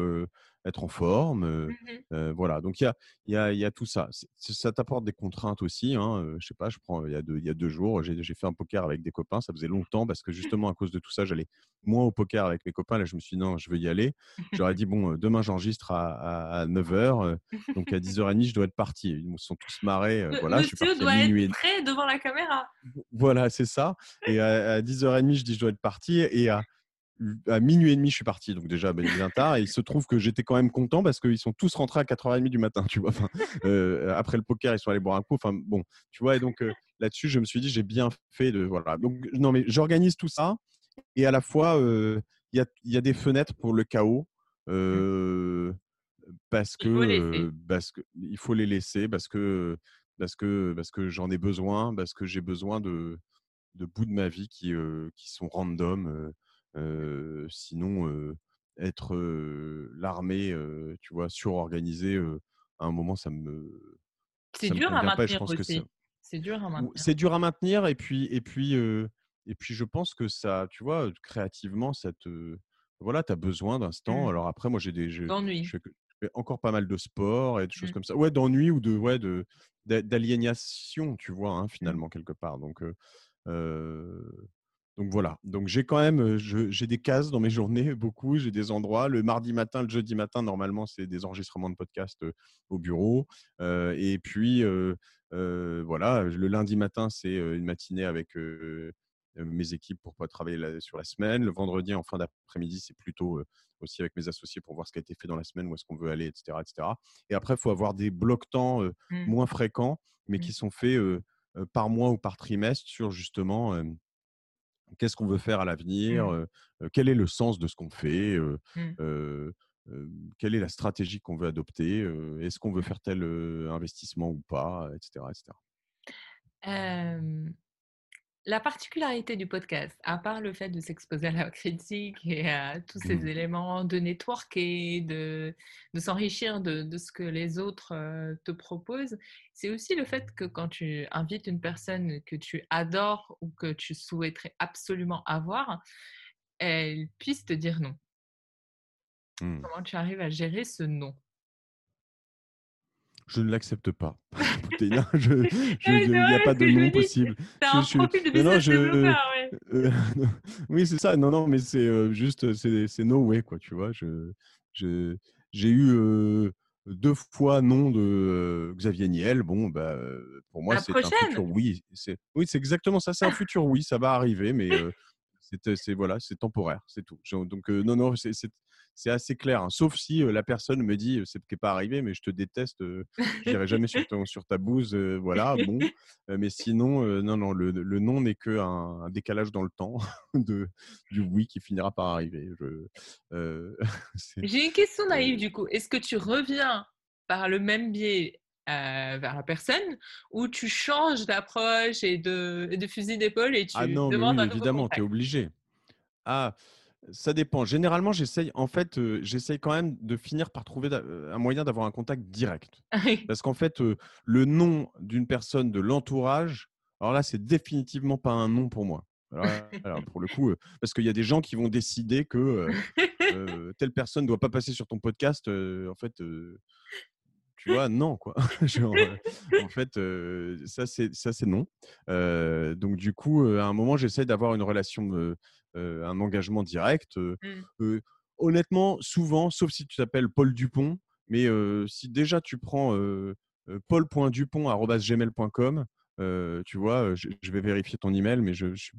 être en forme. Mmh voilà, donc il y a, y, a, y a tout ça. Ça t'apporte des contraintes aussi. Hein. je sais pas, je prends, il y a deux, y a deux jours, j'ai fait un poker avec des copains. Ça faisait longtemps parce que justement, à cause de tout ça, j'allais moins au poker avec mes copains. Là, je me suis dit, non, je veux y aller. J'aurais dit, bon, demain, j'enregistre à, 9h. donc à 10h30, je dois être parti. Ils me sont tous marrés. voilà, je suis parti doit à minuit. être prêt devant la caméra. Voilà, c'est ça. Et à, à 10h30, je dis, je dois être parti. Et à à minuit et demi, je suis parti, donc déjà ben, bien tard. Et il se trouve que j'étais quand même content parce qu'ils sont tous rentrés à 4h30 du matin, tu vois. Euh, après le poker, ils sont allés boire un coup. Enfin, bon, tu vois. Et donc euh, là-dessus, je me suis dit, j'ai bien fait de. Voilà. Donc, non, mais j'organise tout ça. Et à la fois, euh, il y, a, des fenêtres pour le chaos. Parce que, parce que il faut les laisser parce que parce que parce que j'en ai besoin parce que j'ai besoin de de bouts de ma vie qui qui sont random sinon, être l'armée, tu vois, surorganisée, à un moment, ça me. C'est dur à maintenir aussi. C'est dur à maintenir. C'est dur à maintenir et puis et puis et puis je pense que ça, tu vois, créativement, ça te voilà, tu as besoin d'instant. Mmh. Alors après, moi, j'ai des. Je, fais encore pas mal de sport et de choses mmh. comme ça. Ouais, d'ennui ou de ouais de d'aliénation, tu vois, hein, finalement quelque part. Donc donc voilà, donc j'ai quand même j'ai des cases dans mes journées, beaucoup, j'ai des endroits. Le mardi matin, le jeudi matin, normalement, c'est des enregistrements de podcast au bureau. et puis, voilà, le lundi matin, c'est une matinée avec mes équipes pour pouvoir travailler sur la semaine. Le vendredi, en fin d'après-midi, c'est plutôt aussi avec mes associés pour voir ce qui a été fait dans la semaine, où est-ce qu'on veut aller, etc. etc. Et après, il faut avoir des blocs temps mmh. moins fréquents, mais qui mmh. sont faits par mois ou par trimestre sur justement qu'est-ce qu'on veut faire à l'avenir, mmh. quel est le sens de ce qu'on fait, quelle est la stratégie qu'on veut adopter, est-ce qu'on veut faire tel investissement ou pas, etc. etc la particularité du podcast, à part le fait de s'exposer à la critique et à tous ces mmh. éléments, de networker, de, de s'enrichir de, ce que les autres te proposent, c'est aussi le fait que quand tu invites une personne que tu adores ou que tu souhaiterais absolument avoir, elle puisse te dire non. Mmh. Comment tu arrives à gérer ce non? Je ne l'accepte pas. il n'y a pas de nom possible. C'est un profil de business non, euh, oui, c'est ça. Non, non, mais c'est euh, juste, c'est no way, quoi, tu vois. Je, j'ai eu euh, deux fois non de Xavier Niel. Bon, bah, pour moi, c'est un futur oui. Oui, c'est exactement ça. C'est un futur oui, ça va arriver, mais c'est voilà, c'est temporaire, c'est tout. Donc non, non, c'est c'est assez clair. Hein. Sauf si la personne me dit c'est qui n'est pas arrivé, mais je te déteste, je n'irai jamais sur, sur ta bouse, voilà, bon. mais sinon, non, non, le, le non n'est qu'un un décalage dans le temps de, du oui qui finira par arriver. J'ai une question naïve du coup. Est-ce que tu reviens par le même biais vers la personne ou tu changes d'approche et de, de fusil d'épaule et tu ah non, demandes oui, évidemment, tu es obligé. Ah, ça dépend. Généralement, j'essaye, en fait, j'essaye quand même de finir par trouver un moyen d'avoir un contact direct. Parce qu'en fait, le nom d'une personne de l'entourage, alors là, c'est définitivement pas un nom pour moi. Alors, pour le coup, parce qu'il y a des gens qui vont décider que telle personne ne doit pas passer sur ton podcast. en fait, tu vois, non, quoi. en fait, ça, c'est non. donc, du coup, à un moment, j'essaie d'avoir une relation un engagement direct. Mmh. honnêtement, souvent, sauf si tu t'appelles Paul Dupont, mais si déjà tu prends paul.dupont.gmail.com, tu vois, je, vais vérifier ton email, mais je, je,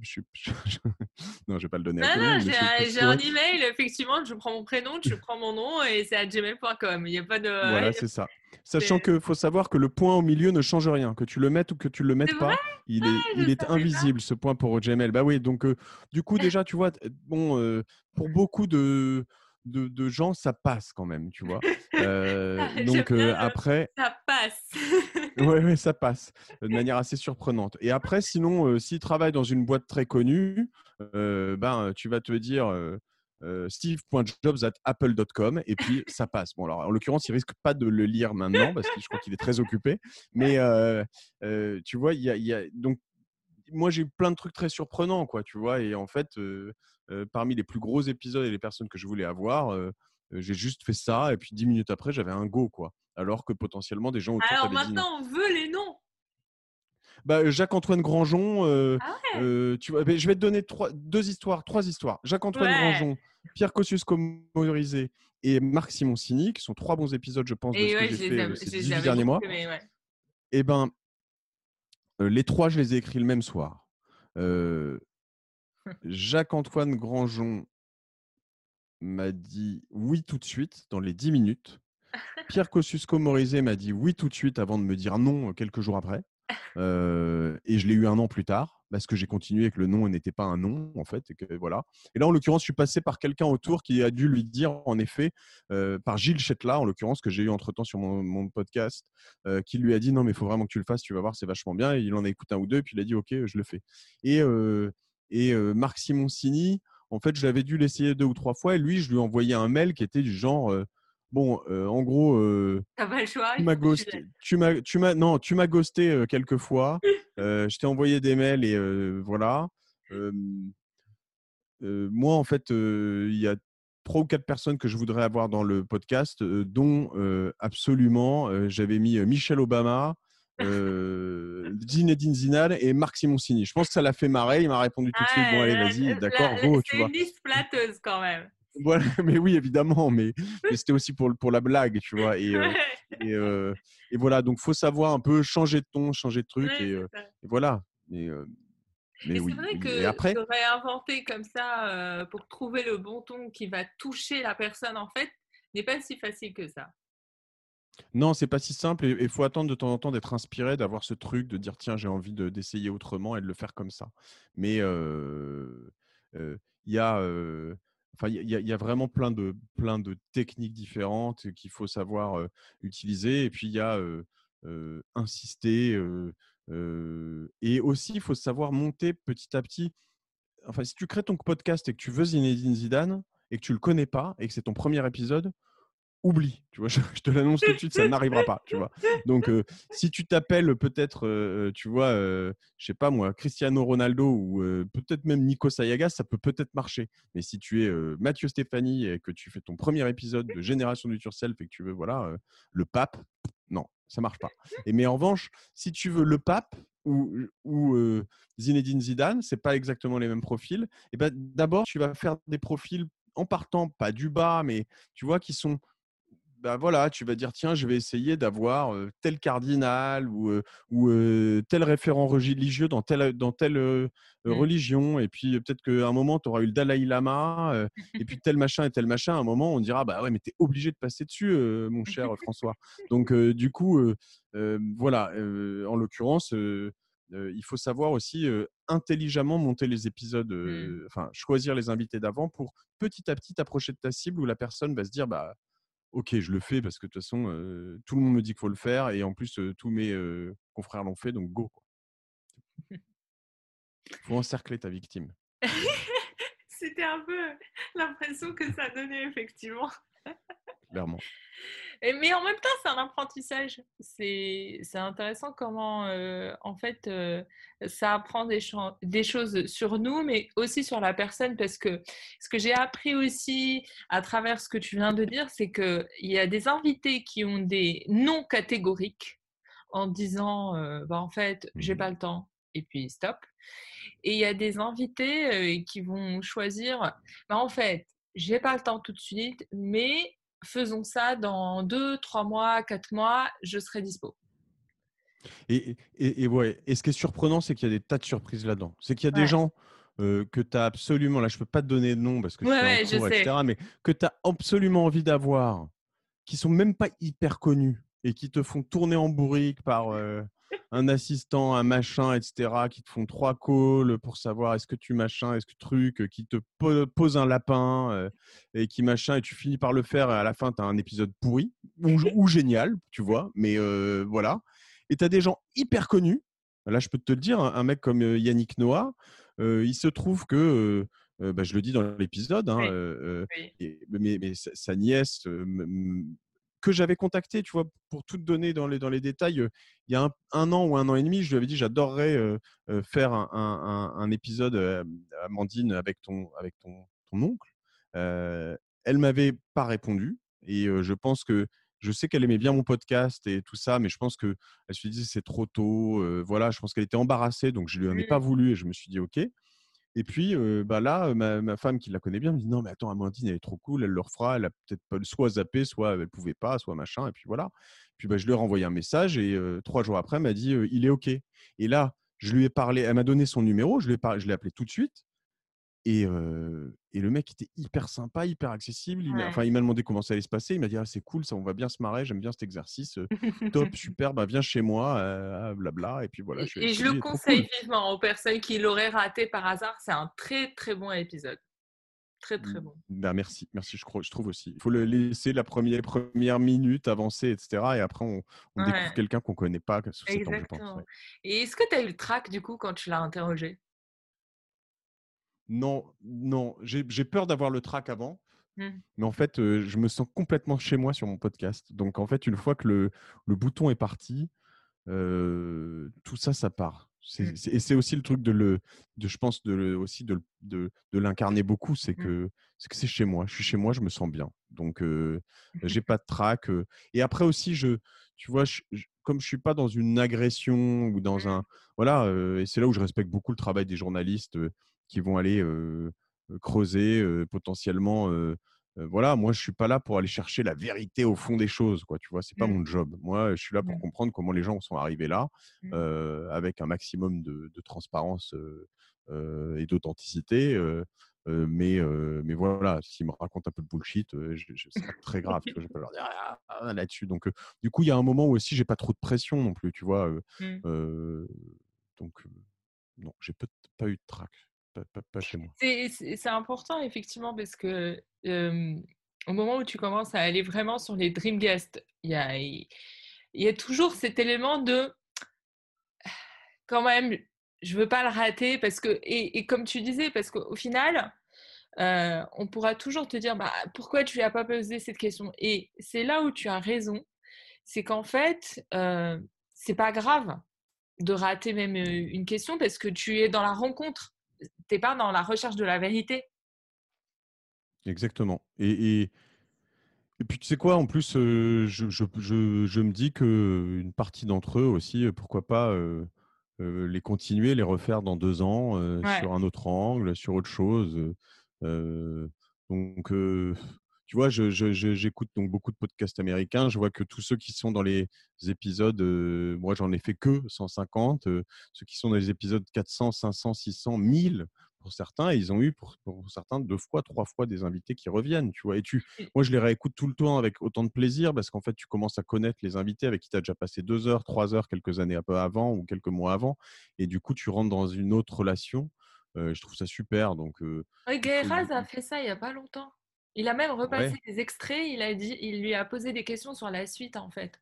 non, je vais pas le donner. à non, j'ai un email, effectivement, je prends mon prénom, tu prends mon nom et c'est à gmail.com. Il n'y a pas de. Voilà, c'est ça. Sachant qu'il faut savoir que le point au milieu ne change rien, que tu le mettes ou que tu le mettes pas, il est, ah, il est invisible ce point pour Gmail. Bah oui, donc du coup déjà tu vois, bon, pour beaucoup de, de, gens ça passe quand même, tu vois? donc après, ça passe. oui, ouais, ça passe de manière assez surprenante. Et après, sinon, s'il travaille dans une boîte très connue, ben tu vas te dire euh, steve.jobs@apple.com et puis ça passe. Bon alors en l'occurrence il risque pas de le lire maintenant parce que je crois qu'il est très occupé. Mais euh, euh, tu vois il y a, donc moi j'ai eu plein de trucs très surprenants quoi tu vois et en fait parmi les plus gros épisodes et les personnes que je voulais avoir j'ai juste fait ça et puis dix minutes après j'avais un go quoi alors que potentiellement des gens autour alors maintenant on veut les noms bah, Jacques-Antoine Grangeon. Ah tu vois, je vais te donner trois, deux histoires, trois histoires. Jacques-Antoine Grangeon, Pierre Kosciusko Comorisé et Marc Simoncini, qui sont trois bons épisodes, je pense, de ce que j'ai fait ces 18 derniers mois. Et eh ben, les trois, je les ai écrits le même soir. Jacques-Antoine Grangeon m'a dit oui tout de suite, dans les 10 minutes. Pierre Kosciusko-Morizet m'a dit oui tout de suite avant de me dire non quelques jours après et je l'ai eu un an plus tard parce que j'ai continué et que le nom n'était pas un nom en fait. Et, que, voilà. et là, en l'occurrence, je suis passé par quelqu'un autour qui a dû lui dire, en effet, par Gilles Chetla, en l'occurrence, que j'ai eu entre temps sur mon, podcast, qui lui a dit non, mais il faut vraiment que tu le fasses, tu vas voir, c'est vachement bien. Et il en a écouté un ou deux, et puis il a dit ok, je le fais. Et, et Marc Simoncini, en fait, je l'avais dû l'essayer deux ou trois fois, et lui, je lui ai envoyé un mail qui était du genre Bon, en gros, T'as pas le choix. tu m'as ghosté. Tu m'as, tu m'as, non, tu m'as ghosté quelques fois. je t'ai envoyé des mails et voilà. moi, en fait, il y a trois ou quatre personnes que je voudrais avoir dans le podcast, dont absolument, j'avais mis Michel Obama, Zinedine Zidane et Marc Simoncini. Je pense que ça l'a fait marrer. Il m'a répondu tout de suite. Bon, allez, vas-y, d'accord, go, tu vois. C'est une liste flatteuse quand même. Voilà, mais oui, évidemment, mais, c'était aussi pour, pour la blague, tu vois. Et, euh, et, euh, et, voilà, donc faut savoir un peu changer de ton, changer de truc, et, euh, voilà. Et, Mais oui. C'est vrai que Et après, se réinventer comme ça pour trouver le bon ton qui va toucher la personne, en fait, n'est pas si facile que ça. non, c'est pas si simple. Et il faut attendre de temps en temps d'être inspiré, d'avoir ce truc, de dire tiens, j'ai envie de- d'essayer autrement et de le faire comme ça. Mais euh, euh, il y a. euh, Enfin, il y, a- vraiment plein de, plein de techniques différentes qu'il faut savoir utiliser. Et puis, il y a insister. et aussi, il faut savoir monter petit à petit. Enfin, si tu crées ton podcast et que tu veux Zinedine Zidane et que tu le connais pas et que c'est ton premier épisode, oublie. Tu vois, je, te l'annonce tout de suite, ça n'arrivera pas. Tu vois. Donc, euh, si tu t'appelles peut-être, euh, tu vois, euh, je sais pas moi, Cristiano Ronaldo ou euh, peut-être même Nico Sayagas, ça peut peut-être marcher. Mais si tu es euh, Mathieu Stéphanie et que tu fais ton premier épisode de Génération du Yourself et que tu veux, voilà, euh, le pape, non, ça marche pas. Et mais en revanche, si tu veux le pape ou, ou euh, Zinedine Zidane, c'est pas exactement les mêmes profils. Et ben d'abord, tu vas faire des profils en partant pas du bas, mais tu vois qui sont bah voilà, tu vas dire tiens, je vais essayer d'avoir euh, tel cardinal ou, euh, ou euh, tel référent religieux dans telle, dans telle euh, Mm. religion. Et puis peut-être qu'à un moment, tu auras eu le Dalai Lama, et puis tel machin et tel machin. À un moment, on dira bah ouais, mais tu es obligé de passer dessus, mon cher François. Donc du coup, voilà, en l'occurrence, euh, il faut savoir aussi euh, intelligemment monter les épisodes, euh, enfin choisir les invités d'avant pour petit à petit t'approcher de ta cible où la personne va se dire bah Ok, je le fais parce que de toute façon, euh, tout le monde me dit qu'il faut le faire et en plus, euh, tous mes euh, confrères l'ont fait, donc go. Il faut encercler ta victime, C'était un peu l'impression que ça donnait, effectivement. clairement. Mais en même temps, c'est un apprentissage. C'est intéressant comment, euh, en fait, euh, ça apprend des, cho- des choses sur nous, mais aussi sur la personne. Parce que ce que j'ai appris aussi à travers ce que tu viens de dire, c'est qu'il y a des invités qui ont des noms catégoriques en disant, euh, bah, en fait, j'ai Mhm. pas le temps, et puis stop. Et il y a des invités qui vont choisir, bah, en fait, j'ai pas le temps tout de suite, mais faisons ça dans deux, trois mois, quatre mois, je serai dispo. Et, et, et ouais. et ce qui est surprenant, c'est qu'il y a des tas de surprises là-dedans. C'est qu'il y a des gens euh, que tu as absolument, là je peux pas te donner de nom parce que Ouais, en je sais. etc., mais que tu as absolument envie d'avoir, qui sont même pas hyper connus et qui te font tourner en bourrique par euh, un assistant, un machin, etc., qui te font trois calls pour savoir est-ce que tu machin, est-ce que truc, euh, qui te po- pose un lapin euh, et qui machin, et tu finis par le faire et à la fin tu as un épisode pourri ou, ou génial, tu vois, mais euh, voilà. Et tu as des gens hyper connus. Là, je peux te le dire, un, mec comme Yannick Noah, euh, il se trouve que, euh, bah, je le dis dans l'épisode, hein, Oui. euh, Oui. et- mais, mais sa, sa nièce, euh, que j'avais contactée, tu vois, pour tout donner dans les, dans les détails, euh, il y a un, un an ou un an et demi, je lui avais dit j'adorerais euh, euh, faire un, un- un- épisode, Amandine, avec ton, avec ton, ton oncle. Elle m'avait pas répondu et je pense que je sais qu'elle aimait bien mon podcast et tout ça, mais je pense que elle se disait c'est trop tôt. voilà, je pense qu'elle était embarrassée, donc je lui en ai pas voulu et je me suis dit ok. Et puis bah là, ma, ma femme qui la connaît bien me dit non mais attends Amandine elle est trop cool, elle le refera, elle a peut-être pas soit zappé, soit elle pouvait pas, soit machin. Et puis voilà. Puis bah, je lui ai renvoyé un message et trois jours après elle m'a dit il est ok. Et là je lui ai parlé, elle m'a donné son numéro, je lui ai parlé, je l'ai appelé tout de suite. Et, euh, et le mec était hyper sympa, hyper accessible. Il m'a Ouais. enfin, il m'a demandé comment ça allait se passer. Il m'a dit ah, c'est cool, ça, on va bien se marrer, j'aime bien cet exercice. top, super, bah, viens chez moi, euh, blabla. Et puis voilà. Et, suis et je le conseille cool. vivement aux personnes qui l'auraient raté par hasard. C'est un très très bon épisode. Très très bon. Bah, merci, merci, je, crois, je trouve aussi. Il faut le laisser la première, première minute avancer, etc. Et après, on, on Ouais. découvre quelqu'un qu'on ne connaît pas sous je pense. Exactement. ouais. Et est-ce que tu as eu le trac du coup quand tu l'as interrogé? Non, non, j'ai peur d'avoir le trac avant. Hmm. Mais en fait, euh, je me sens complètement chez moi sur mon podcast. Donc, en fait, une fois que le, le bouton est parti, euh, tout ça, ça part. Mm. c'est- et c'est aussi le truc de le, de, je pense, de le- aussi de, de, de l'incarner beaucoup, c'est Mm. que c'est que c'est chez moi. Je suis chez moi, je me sens bien. Donc, euh, j'ai pas de trac. Et après aussi, je, tu vois, je- je- comme je suis pas dans une agression ou dans un, voilà, et c'est là où je respecte beaucoup le travail des journalistes qui vont aller creuser potentiellement. voilà, moi, je suis pas là pour aller chercher la vérité au fond des choses, quoi. Tu vois, c'est pas Mmh. mon job. Moi, je suis là pour Mmh. comprendre comment les gens sont arrivés là, Mmh. avec un maximum de, de transparence et d'authenticité. euh, mais, euh, mais voilà, s'ils me racontent un peu de bullshit, euh, c'est très grave. Tu vois, je vais pas leur dire ah, ah, là-dessus. Donc, euh, du coup, il y a un moment où aussi, j'ai pas trop de pression non plus, tu vois? donc, non, j'ai peut-être pas eu de trac, pas, chez moi. C'est important, effectivement, parce que au moment où tu commences à aller vraiment sur les dream guests, il y a, toujours cet élément de quand même, je veux pas le rater parce que, et, comme tu disais, parce qu'au final, on pourra toujours te dire bah, pourquoi tu lui as pas posé cette question? Et c'est là où tu as raison, c'est qu'en fait, euh, c'est pas grave de rater même une question parce que tu es dans la rencontre, t'es pas dans la recherche de la vérité. Exactement. Et, et, et puis, tu sais quoi, en plus, euh, je, je, je, je me dis que une partie d'entre eux aussi, euh, pourquoi pas euh, euh, les continuer, les refaire dans deux ans euh, Ouais. sur un autre angle, sur autre chose. euh, euh, donc, euh, tu vois, je- je- je- j'écoute donc beaucoup de podcasts américains. Je vois que tous ceux qui sont dans les épisodes, euh, moi j'en ai fait que 150. euh, ceux qui sont dans les épisodes 400, 500, 600, 1000 pour certains, ils ont eu pour, pour certains deux fois, trois fois des invités qui reviennent, tu vois. Et tu, moi, je les réécoute tout le temps avec autant de plaisir parce qu'en fait, tu commences à connaître les invités avec qui tu as déjà passé deux heures, trois heures, quelques années un peu avant ou quelques mois avant. Et du coup, tu rentres dans une autre relation. Euh, je trouve ça super. Donc, euh, Raz a fait ça il y a pas longtemps. Il a même repassé Ouais. des extraits, il a dit, il lui a posé des questions sur la suite en fait.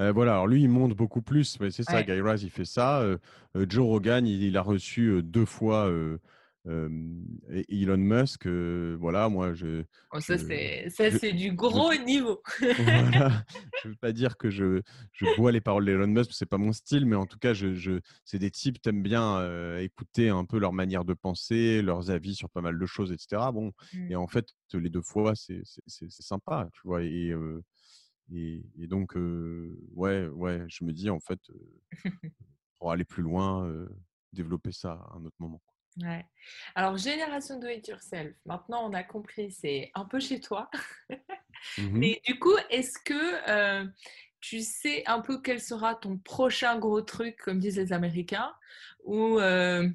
Euh, voilà, alors lui, il monte beaucoup plus, mais c'est ça. Guy Raz, il fait ça. Euh, euh, Joe Rogan, il, il a reçu deux fois euh, euh, Elon Musk. euh, voilà, moi, je. Oh, ça c'est ça je- c'est du gros niveau. voilà, je veux pas dire que je, je bois les paroles d'Elon Musk, c'est pas mon style, mais en tout cas, je, je, c'est des types, t'aimes bien euh, écouter un peu leur manière de penser, leurs avis sur pas mal de choses, etc. Bon, Mm. et en fait, les deux fois, c'est, c'est, c'est- c'est sympa, tu vois. Et, et, et donc, ouais, ouais, je me dis, en fait, pour aller plus loin, développer ça à un autre moment. quoi. Ouais. Alors génération do it yourself. Maintenant on a compris, c'est un peu chez toi. Mhm. Mais du coup, est-ce que euh, tu sais un peu quel sera ton prochain gros truc, comme disent les Américains, ou euh,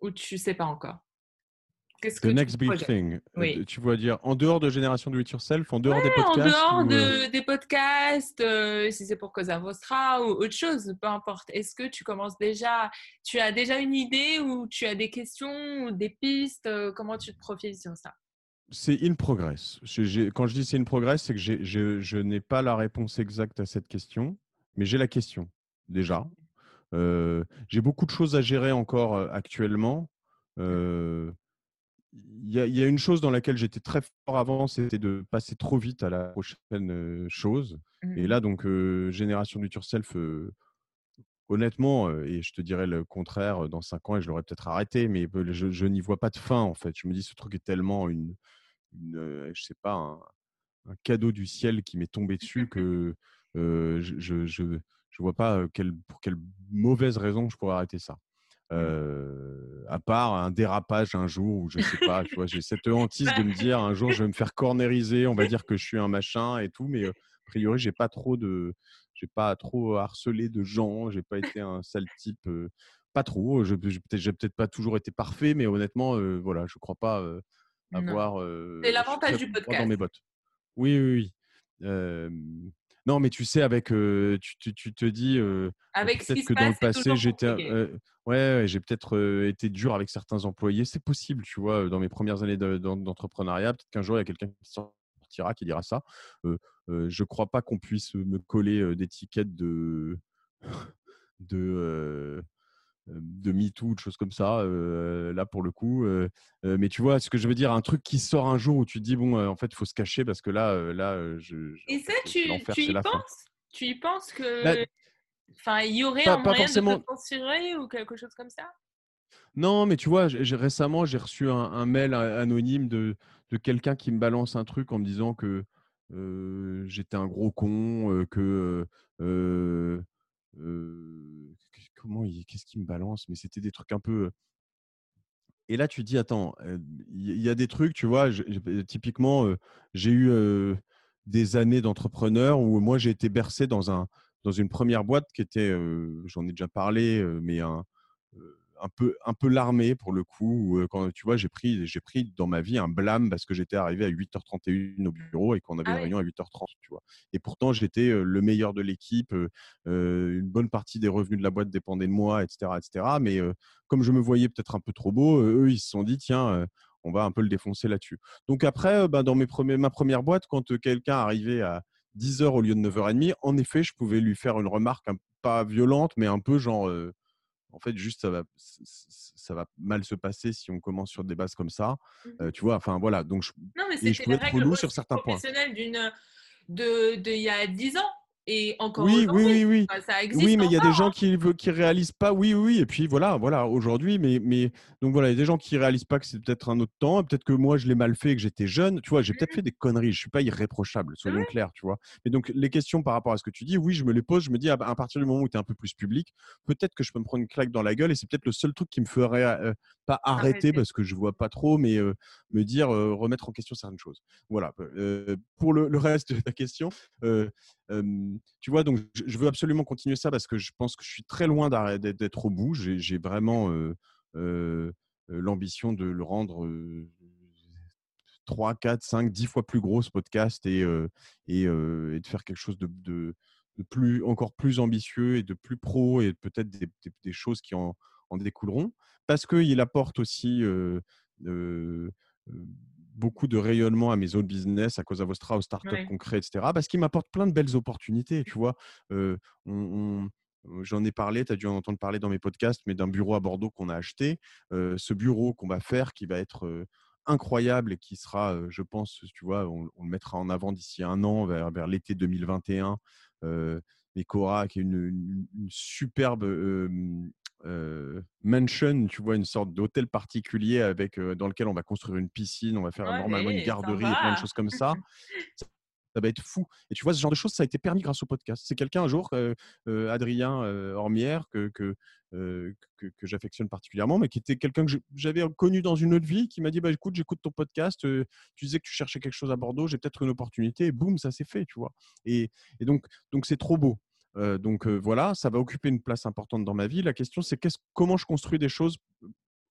ou tu sais pas encore? Que The next big thing. Euh, Oui. Tu vas dire en dehors de Génération Do It Yourself, en dehors des en podcasts dehors ou, euh, de, des podcasts, euh, si c'est pour Cosa Vostra ou autre chose, peu importe. Est-ce que tu commences déjà, tu as déjà une idée ou tu as des questions ou des pistes? Euh, Comment tu te profiles sur ça? C'est in progress. Je- quand je dis c'est in progress, c'est que je, je n'ai pas la réponse exacte à cette question, mais j'ai la question déjà. Euh, j'ai beaucoup de choses à gérer encore actuellement. Euh, Il y, a- il y a une chose dans laquelle j'étais très fort avant, c'était de passer trop vite à la prochaine chose. Mm. Et là, donc, euh, Génération du Yourself, euh, honnêtement, euh, et je te dirais le contraire dans cinq ans, et je l'aurais peut-être arrêté, mais je, je n'y vois pas de fin, en fait. Je me dis, ce truc est tellement une, une, je sais pas, un, un cadeau du ciel qui m'est tombé dessus que je, je, je, je vois pas quelle, pour quelle mauvaise raison je pourrais arrêter ça. Euh, à part un dérapage un jour où je sais pas, tu vois, j'ai cette hantise de me dire un jour je vais me faire cornériser, on va dire que je suis un machin et tout, mais euh, a priori j'ai pas trop de, j'ai pas trop harcelé de gens, j'ai pas été un sale type, euh, pas trop. Je, j'ai peut-être pas toujours été parfait, mais honnêtement, voilà, je crois pas avoir. C'est l'avantage du podcast. Dans mes bottes. Oui, oui, oui. Non, mais tu sais, avec, euh, tu, tu, tu te dis. euh, Avec ce peut-être que dans le passé, j'étais, euh, ouais, j'ai peut-être été dur avec certains employés. C'est possible, tu vois, dans mes premières années de- d'en- d'entrepreneuriat. Peut-être qu'un jour, il y a quelqu'un qui sortira, qui dira ça. Je crois pas qu'on puisse me coller d'étiquettes de, de, de MeToo, de choses comme ça, euh, là pour le coup. euh, euh, mais tu vois, ce que je veux dire, un truc qui sort un jour où tu te dis, bon, euh, en fait, il faut se cacher parce que là, euh, là, euh, je, je- Et ça, tu, tu y fin. penses? Tu y penses que, Bah, enfin, il y aurait pas- un pas moyen forcément. de te censurer ou quelque chose comme ça? Non, mais tu vois, récemment, j'ai reçu un, un mail anonyme de, de quelqu'un qui me balance un truc en me disant que euh, j'étais un gros con, euh, que. Comment Qu'est-ce qu'il me balance? Mais c'était des trucs un peu. Et là, tu dis, attends, il y a des trucs, tu vois, typiquement, j'ai eu des années d'entrepreneur où moi, j'ai été bercé dans, un, dans une première boîte qui était, j'en ai déjà parlé, mais un, un peu, un peu larmé pour le coup. Quand tu vois, j'ai pris, j'ai pris dans ma vie un blâme parce que j'étais arrivé à 8h31 au bureau et qu'on avait Ah une réunion à 8h30. Tu vois. Et pourtant, j'étais le meilleur de l'équipe. une bonne partie des revenus de la boîte dépendait de moi, etc., etc. Mais comme je me voyais peut-être un peu trop beau, eux, ils se sont dit, tiens. on va un peu le défoncer là-dessus. Donc après, ben, dans mes premiers, ma première boîte, quand quelqu'un arrivait à 10h au lieu de 9h30, en effet, je pouvais lui faire une remarque un, pas violente, mais un peu genre, en fait, juste, ça va, ça va mal se passer si on commence sur des bases comme ça. Mmh Euh, tu vois, enfin voilà. Donc, je, Non, mais et je pouvais être relou sur certains points. d'une de d'il y a 10 ans et encore Oui, oui, oui, oui. Enfin, ça existe Oui, mais il y a des gens qui ne qui réalisent pas. Oui, oui. Et puis voilà, voilà, aujourd'hui. Mais, mais donc voilà, il y a des gens qui réalisent pas que c'est peut-être un autre temps. Peut-être que moi, je l'ai mal fait et que j'étais jeune. Tu vois, j'ai peut-être Mmh fait des conneries. Je suis pas irréprochable, soyons Ouais. clairs, tu vois. Mais donc, les questions par rapport à ce que tu dis, oui, je me les pose. Je me dis, à, à partir du moment où tu es un peu plus public, peut-être que je peux me prendre une claque dans la gueule et c'est peut-être le seul truc qui me ferait euh, pas arrêter Arrêter. parce que je vois pas trop, mais euh, me dire, euh, remettre en question certaines choses. Voilà. Euh, pour le, le reste de ta question, euh, euh, tu vois, donc je, veux absolument continuer ça parce que je pense que je suis très loin d'être au bout. J'ai vraiment l'ambition de le rendre euh, 3, 4, 5, 10 fois plus gros ce podcast et, de faire quelque chose de, plus, encore plus ambitieux et de plus pro et peut-être des, choses qui en, découleront parce qu'il apporte aussi beaucoup de rayonnement à mes autres business, à Cosa Vostra, aux startups Ouais. qu'on crée, etc. Parce qu'il m'apporte plein de belles opportunités, tu vois? Euh, on- on- J'en ai parlé, tu as dû en entendre parler dans mes podcasts, mais d'un bureau à Bordeaux qu'on a acheté. Euh, ce bureau qu'on va faire, qui va être euh, incroyable et qui sera, je pense, tu vois, on, on le mettra en avant d'ici un an, vers, vers l'été 2021. Euh, et Cora, qui est une, une- une superbe euh, mansion, tu vois, une sorte d'hôtel particulier avec, euh, dans lequel on va construire une piscine, on va faire normalement une garderie et plein de choses comme ça. Ça va être fou. Et tu vois, ce genre de choses, ça a été permis grâce au podcast. C'est quelqu'un un jour, euh, euh, Adrien euh, Ormière, que, que, que, que j'affectionne particulièrement, mais qui était quelqu'un que j'avais connu dans une autre vie, qui m'a dit bah, écoute, j'écoute ton podcast, tu disais que tu cherchais quelque chose à Bordeaux, j'ai peut-être une opportunité, et boum, ça s'est fait, tu vois. Et, et donc, donc c'est trop beau. Euh, donc euh, voilà, ça va occuper une place importante dans ma vie. La question, c'est comment je construis des choses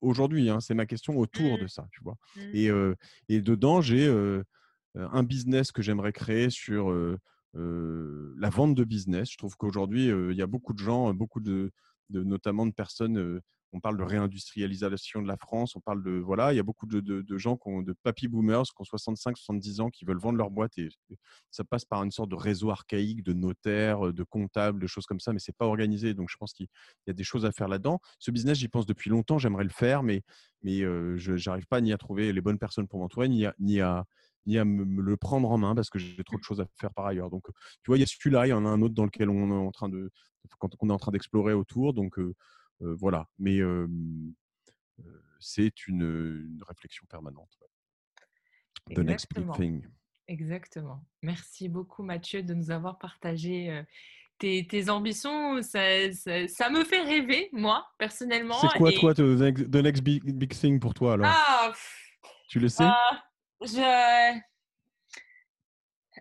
aujourd'hui. hein, c'est ma question autour Mmh. de ça, tu vois? Mmh. Et, euh, et dedans, j'ai un business que j'aimerais créer sur la vente de business. Je trouve qu'aujourd'hui, il y a beaucoup de gens, beaucoup de, de- notamment de personnes. Euh, on parle de réindustrialisation de la France. On parle de voilà, il y a beaucoup de, gens qui ont de papy boomers qui ont 65, 70 ans qui veulent vendre leur boîte et, ça passe par une sorte de réseau archaïque de notaires, de comptables, de choses comme ça, mais c'est pas organisé. Donc je pense qu'il y a des choses à faire là-dedans. Ce business, j'y pense depuis longtemps. J'aimerais le faire, mais mais euh, je n'arrive pas ni à trouver les bonnes personnes pour m'entourer, ni à, ni à ni à me, le prendre en main parce que j'ai trop de choses à faire par ailleurs. Donc, tu vois, il y a celui-là, il y en a un autre dans lequel on est en train de, quand on est en train d'explorer autour. Donc, euh, euh, voilà. Mais c'est une, une réflexion permanente. ouais. The next big thing. Exactement. Merci beaucoup Mathieu de nous avoir partagé tes, tes ambitions. Ça, ça- ça me fait rêver, moi, personnellement. C'est quoi, et- toi, the next, the next big, big thing pour toi alors? Ah, Tu le sais? ah, je...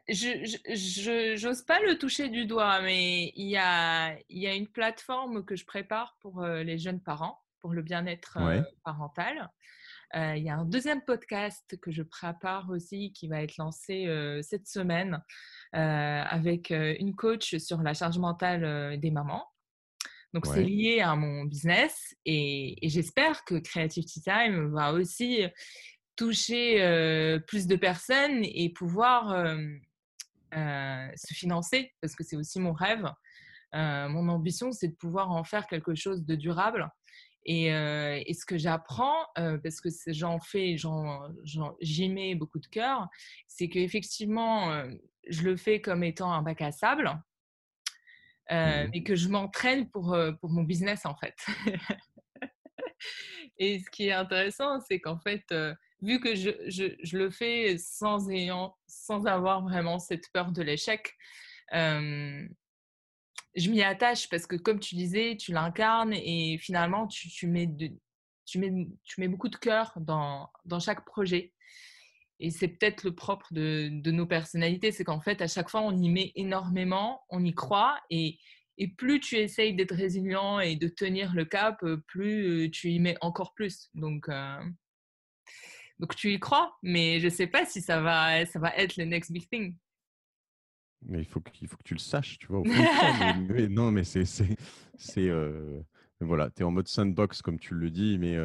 Je, j'ose pas le toucher du doigt, mais il y a, il y a une plateforme que je prépare pour euh, les jeunes parents, pour le bien-être euh, Ouais. parental. Euh, il y a un deuxième podcast que je prépare aussi qui va être lancé cette semaine avec une coach sur la charge mentale des mamans. Donc, c'est lié à mon business et, et j'espère que Creative Tea Time va aussi toucher euh, plus de personnes et pouvoir euh, se financer parce que c'est aussi mon rêve. Euh, mon ambition, c'est de pouvoir en faire quelque chose de durable. Et, euh, et ce que j'apprends, euh, parce que j'en fais, j'y mets beaucoup de cœur, c'est qu'effectivement, euh, je le fais comme étant un bac à sable, euh, Mhm. mais que je m'entraîne pour, euh, pour mon business en fait. Et ce qui est intéressant, c'est qu'en fait, euh, vu que je, je- le fais sans, ayant, sans avoir vraiment cette peur de l'échec, euh, je m'y attache parce que, comme tu disais, tu l'incarnes et finalement, tu, tu mets de- tu mets, tu mets beaucoup de cœur dans, dans chaque projet. Et c'est peut-être le propre de, de nos personnalités, c'est qu'en fait, à chaque fois, on y met énormément, on y croit. Et, et plus tu essayes d'être résilient et de tenir le cap, plus tu y mets encore plus. Donc, donc tu y crois, mais je ne sais pas si ça va, ça va être le next big thing. Mais il faut, qu'il faut que tu le saches, tu vois. non, mais c'est. c'est, voilà, tu es en mode sandbox, comme tu le dis, mais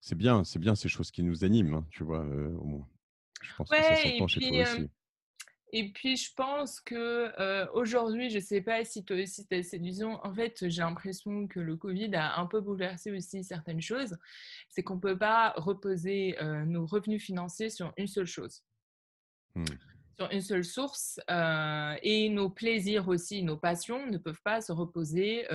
c'est bien, c'est bien ces choses qui nous animent, hein, tu vois. au moins. Je pense que ça s'entend chez toi aussi. Et puis, je pense que aujourd'hui, je ne sais pas si toi aussi tu as cette vision. En fait, j'ai l'impression que le Covid a un peu bouleversé aussi certaines choses. C'est qu'on ne peut pas reposer nos revenus financiers sur une seule chose, mmh. sur une seule source. et nos plaisirs aussi, nos passions ne peuvent pas se reposer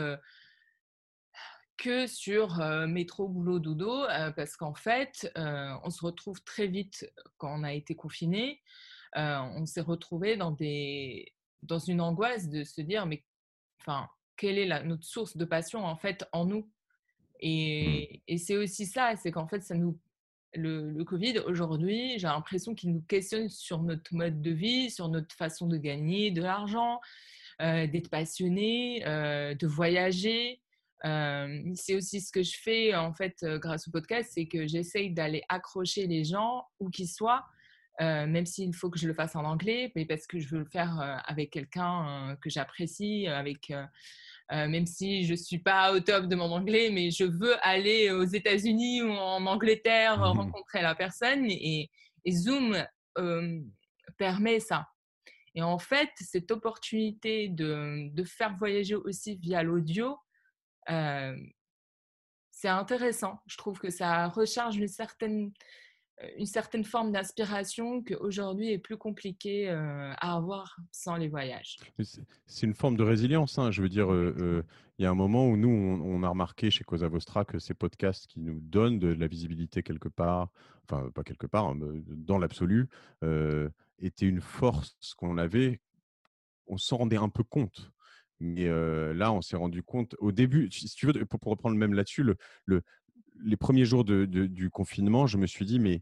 que sur métro, boulot, dodo, parce qu'en fait, on se retrouve très vite quand on a été confiné. Euh, on s'est retrouvé dans, des, dans une angoisse de se dire, mais enfin, quelle est la, notre source de passion en fait en nous? Mmh. et, et c'est aussi ça, c'est qu'en fait, ça nous, le, le Covid aujourd'hui, j'ai l'impression qu'il nous questionne sur notre mode de vie, sur notre façon de gagner de l'argent, euh, d'être passionné, euh, de voyager. c'est aussi ce que je fais en fait grâce au podcast, c'est que j'essaye d'aller accrocher les gens où qu'ils soient euh, même s'il faut que je le fasse en anglais, mais parce que je veux le faire euh, avec quelqu'un euh, que j'apprécie, avec même si je ne suis pas au top de mon anglais, mais je veux aller aux États-Unis ou en Angleterre mmh rencontrer la personne et, Zoom permet ça. Et en fait, cette opportunité de, de faire voyager aussi via l'audio, c'est intéressant. Je trouve que ça recharge une certaine une certaine forme d'inspiration qu'aujourd'hui est plus compliqué à avoir sans les voyages. C'est une forme de résilience. Hein. Je veux dire, il y a un moment où nous, on, a remarqué chez Cosa Vostra que ces podcasts qui nous donnent de la visibilité quelque part, enfin pas quelque part, hein, dans l'absolu, étaient une force qu'on avait. On s'en rendait un peu compte. Mais là, on s'est rendu compte au début, si tu veux, pour, reprendre même là-dessus, le, les premiers jours du confinement, je me suis dit, mais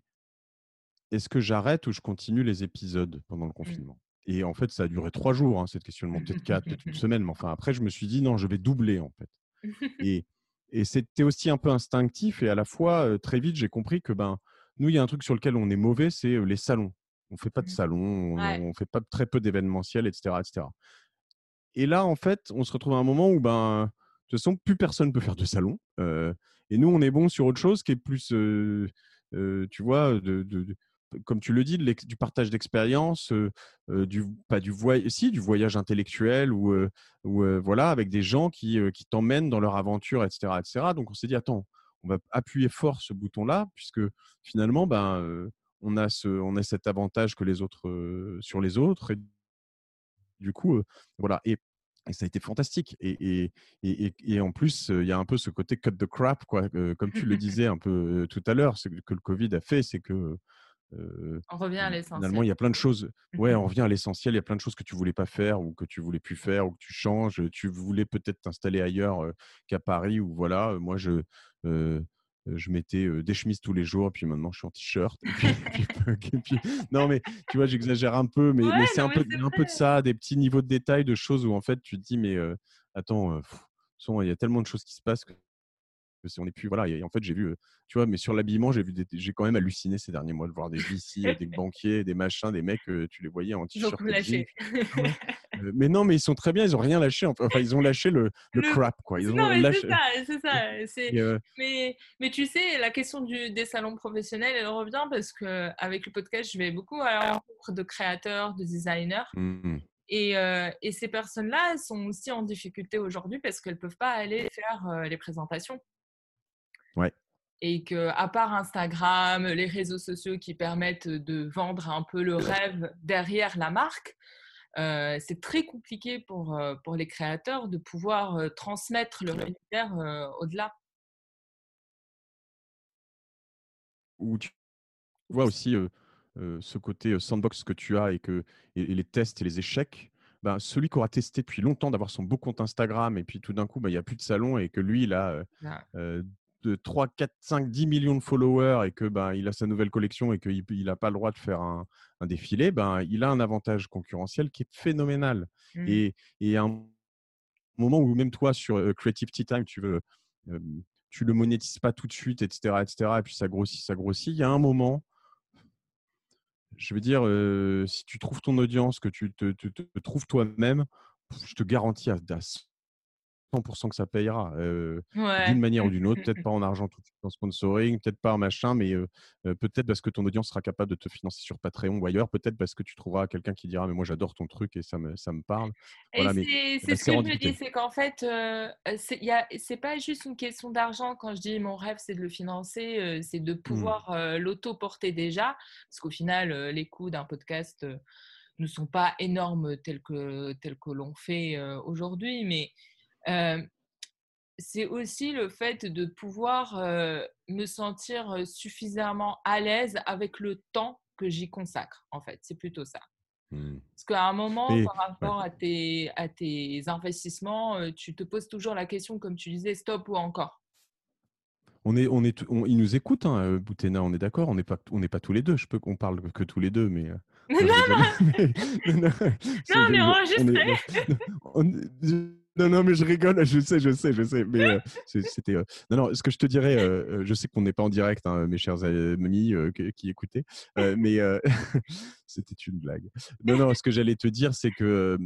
est-ce que j'arrête ou je continue les épisodes pendant le confinement? Et en fait, ça a duré trois jours, hein, cette questionnement, peut-être quatre, peut-être une semaine. Mais enfin, après, je me suis dit, non, je vais doubler, en fait. Et, c'était aussi un peu instinctif. Et à la fois, très vite, j'ai compris que ben, nous, il y a un truc sur lequel on est mauvais, c'est les salons. On ne fait pas de mmh. salons, on ne fait pas très peu d'événementiels, etc., etc. Et là, en fait, on se retrouve à un moment où, ben, de toute façon, plus personne ne peut faire de salon. Et nous, on est bon sur autre chose qui est plus, tu vois, comme tu le dis, du partage d'expérience, du pas du voyage, si du voyage intellectuel ou, voilà, avec des gens qui, t'emmènent dans leur aventure, etc., etc. Donc on s'est dit attends, on va appuyer fort ce bouton-là puisque finalement, ben, on a cet avantage que les autres sur les autres et du coup, voilà. Et ça a été fantastique. Et, et, et, en plus, il y a un peu ce côté cut the crap, quoi. comme tu le disais un peu tout à l'heure, ce que le Covid a fait, c'est que on revient à l'essentiel. Finalement, il y a plein de choses. Ouais, on revient à l'essentiel. Il y a plein de choses que tu voulais pas faire ou que tu voulais plus faire ou que tu changes. Tu voulais peut-être t'installer ailleurs qu'à Paris ou voilà. Moi, je je mettais des chemises tous les jours, puis maintenant je suis en t-shirt. non, mais tu vois, j'exagère un peu, mais, mais c'est un, peu, un peu de ça, des petits niveaux de détails, de choses où en fait tu te dis, mais attends, il y a tellement de choses qui se passent que si on est plus voilà et en fait j'ai vu tu vois mais sur l'habillement j'ai vu j'ai quand même halluciné ces derniers mois de voir des VC des banquiers des machins des mecs tu les voyais en t-shirt mais non mais ils sont très bien ils ont rien lâché enfin ils ont lâché le, le, crap quoi ils ont non, mais c'est ça c'est ça mais mais tu sais la question du, des salons professionnels elle revient parce que avec le podcast je vais beaucoup à la rencontre de créateurs de designers mmh et, et, ces personnes-là sont aussi en difficulté aujourd'hui parce qu'elles ne peuvent pas aller faire les présentations. Ouais. Et que, à part Instagram, les réseaux sociaux qui permettent de vendre un peu le rêve derrière la marque, euh, c'est très compliqué pour, euh, pour les créateurs de pouvoir euh, transmettre leur univers au-delà. Ou tu vois aussi ce côté sandbox que tu as et, que, et, les tests et les échecs. ben, celui qui aura testé depuis longtemps d'avoir son beau compte Instagram et puis tout d'un coup, ben, il n'y a plus de salon et que lui, il a de 3, 4, 5, 10 millions de followers et que ben, il a sa nouvelle collection et qu'il n'a pas le droit de faire un, défilé, ben, il a un avantage concurrentiel qui est phénoménal. Mmh. Et, et à un moment où même toi, sur Creative Tea Time, tu veux tu le monétises pas tout de suite, etc., etc. Et puis ça grossit, ça grossit. Il y a un moment, je veux dire, si tu trouves ton audience, que tu te, trouves toi-même, je te garantis à, à 100% que ça payera d'une manière ou d'une autre. Peut-être pas en argent tout de suite en sponsoring, peut-être pas en machin, mais peut-être parce que ton audience sera capable de te financer sur Patreon ou ailleurs. Peut-être parce que tu trouveras quelqu'un qui dira mais moi j'adore ton truc et ça me, ça me parle. c'est ce que je me dis, c'est qu'en fait, c'est pas juste une question d'argent. Quand je dis mon rêve, c'est de le financer, c'est de mmh. pouvoir l'auto-porter déjà, parce qu'au final, les coûts d'un podcast ne sont pas énormes tels que, tels que l'on fait aujourd'hui, mais c'est aussi le fait de pouvoir me sentir suffisamment à l'aise avec le temps que j'y consacre, en fait. C'est plutôt ça. Mmh. Parce qu'à un moment, par rapport à, tes, à tes investissements, tu te poses toujours la question, comme tu disais, stop ou encore. On est, on est, il nous écoute, hein, Boutena, on est d'accord, on n'est pas, on n'est pas tous les deux. Je peux qu'on parle que tous les deux, mais. non, non, non, non, mais enregistré. Non, non, mais je rigole, je sais, je sais, je sais. Mais euh, c'était. Euh, non, non, ce que je te dirais, euh, je sais qu'on n'est pas en direct, hein, mes chers amis qui, écoutaient, mais c'était une blague. Non, non, ce que j'allais te dire, c'est que.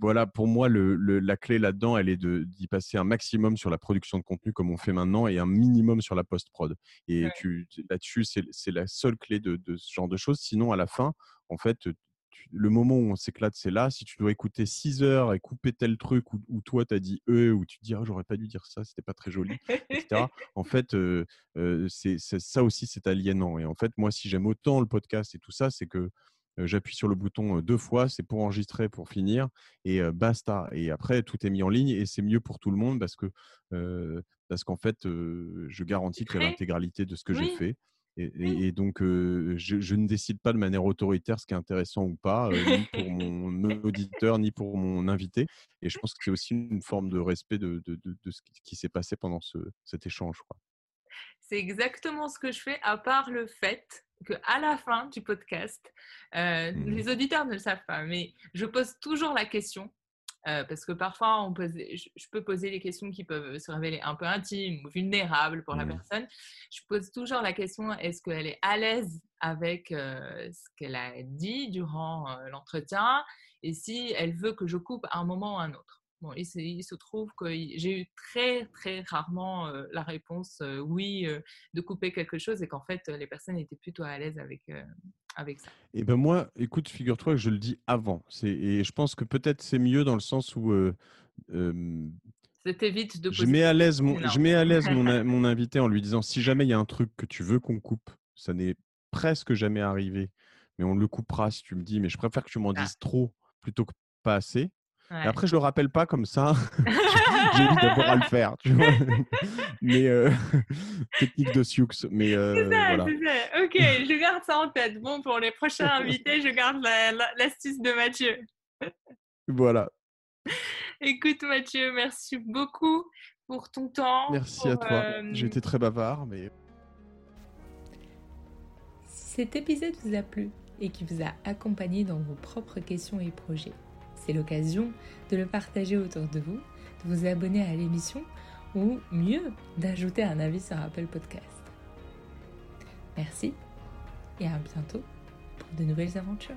voilà, pour moi, le, la clé là-dedans, elle est d'y passer un maximum sur la production de contenu comme on fait maintenant et un minimum sur la post-prod. Et là-dessus, c'est la seule clé de, de, ce genre de choses. Sinon, à la fin, en fait, le moment où on s'éclate, c'est là. Si tu dois écouter 6 heures et couper tel truc où, toi, tu as dit eux, ou tu te dis, «Ah, j'aurais pas dû dire ça, c'était pas très joli, etc. en fait, c'est, ça aussi, c'est aliénant. Et en fait, moi, si j'aime autant le podcast et tout ça, c'est que j'appuie sur le bouton deux fois, c'est pour enregistrer, pour finir, et basta. Et après, tout est mis en ligne et c'est mieux pour tout le monde parce que parce qu'en fait, je garantis que l'intégralité de ce que j'ai fait. Et, donc, je, ne décide pas de manière autoritaire ce qui est intéressant ou pas, ni pour mon auditeur, ni pour mon invité. Et je pense que c'est aussi une forme de respect de, ce qui, s'est passé pendant cet échange. C'est exactement ce que je fais, à part le fait qu'à la fin du podcast, mmh les auditeurs ne le savent pas, mais je pose toujours la question euh, parce que parfois, on pose, je, peux poser des questions qui peuvent se révéler un peu intimes ou vulnérables pour la mmh. personne. Je pose toujours la question est-ce qu'elle est à l'aise avec euh, ce qu'elle a dit durant euh, l'entretien? Et si elle veut que je coupe à un moment ou à un autre? Bon, il, se, trouve que j'ai eu très, très rarement la réponse oui de couper quelque chose et qu'en fait, les personnes étaient plutôt à l'aise avec, avec ça. Et eh ben moi, écoute, figure-toi que je le dis avant. Et je pense que peut-être c'est mieux dans le sens où. De Je mets à l'aise mon, je mets à l'aise mon, mon invité en lui disant si jamais il y a un truc que tu veux qu'on coupe, ça n'est presque jamais arrivé, mais on le coupera si tu me dis, mais je préfère que tu m'en ah. dises trop plutôt que pas assez. Et après, je le rappelle pas comme ça. J'ai dit d'abord à le faire, tu vois. mais euh, technique de Sioux. Mais euh, ça, voilà. ça. Ok, je garde ça en tête. Bon, pour les prochains invités, je garde l'astuce de Mathieu. voilà. Écoute, Mathieu, merci beaucoup pour ton temps. Merci à toi. J'ai été très bavard, mais. Si cet épisode vous a plu et qui vous a accompagné dans vos propres questions et projets, c'est l'occasion de le partager autour de vous, de vous abonner à l'émission ou mieux, d'ajouter un avis sur Apple Podcast. Merci et à bientôt pour de nouvelles aventures.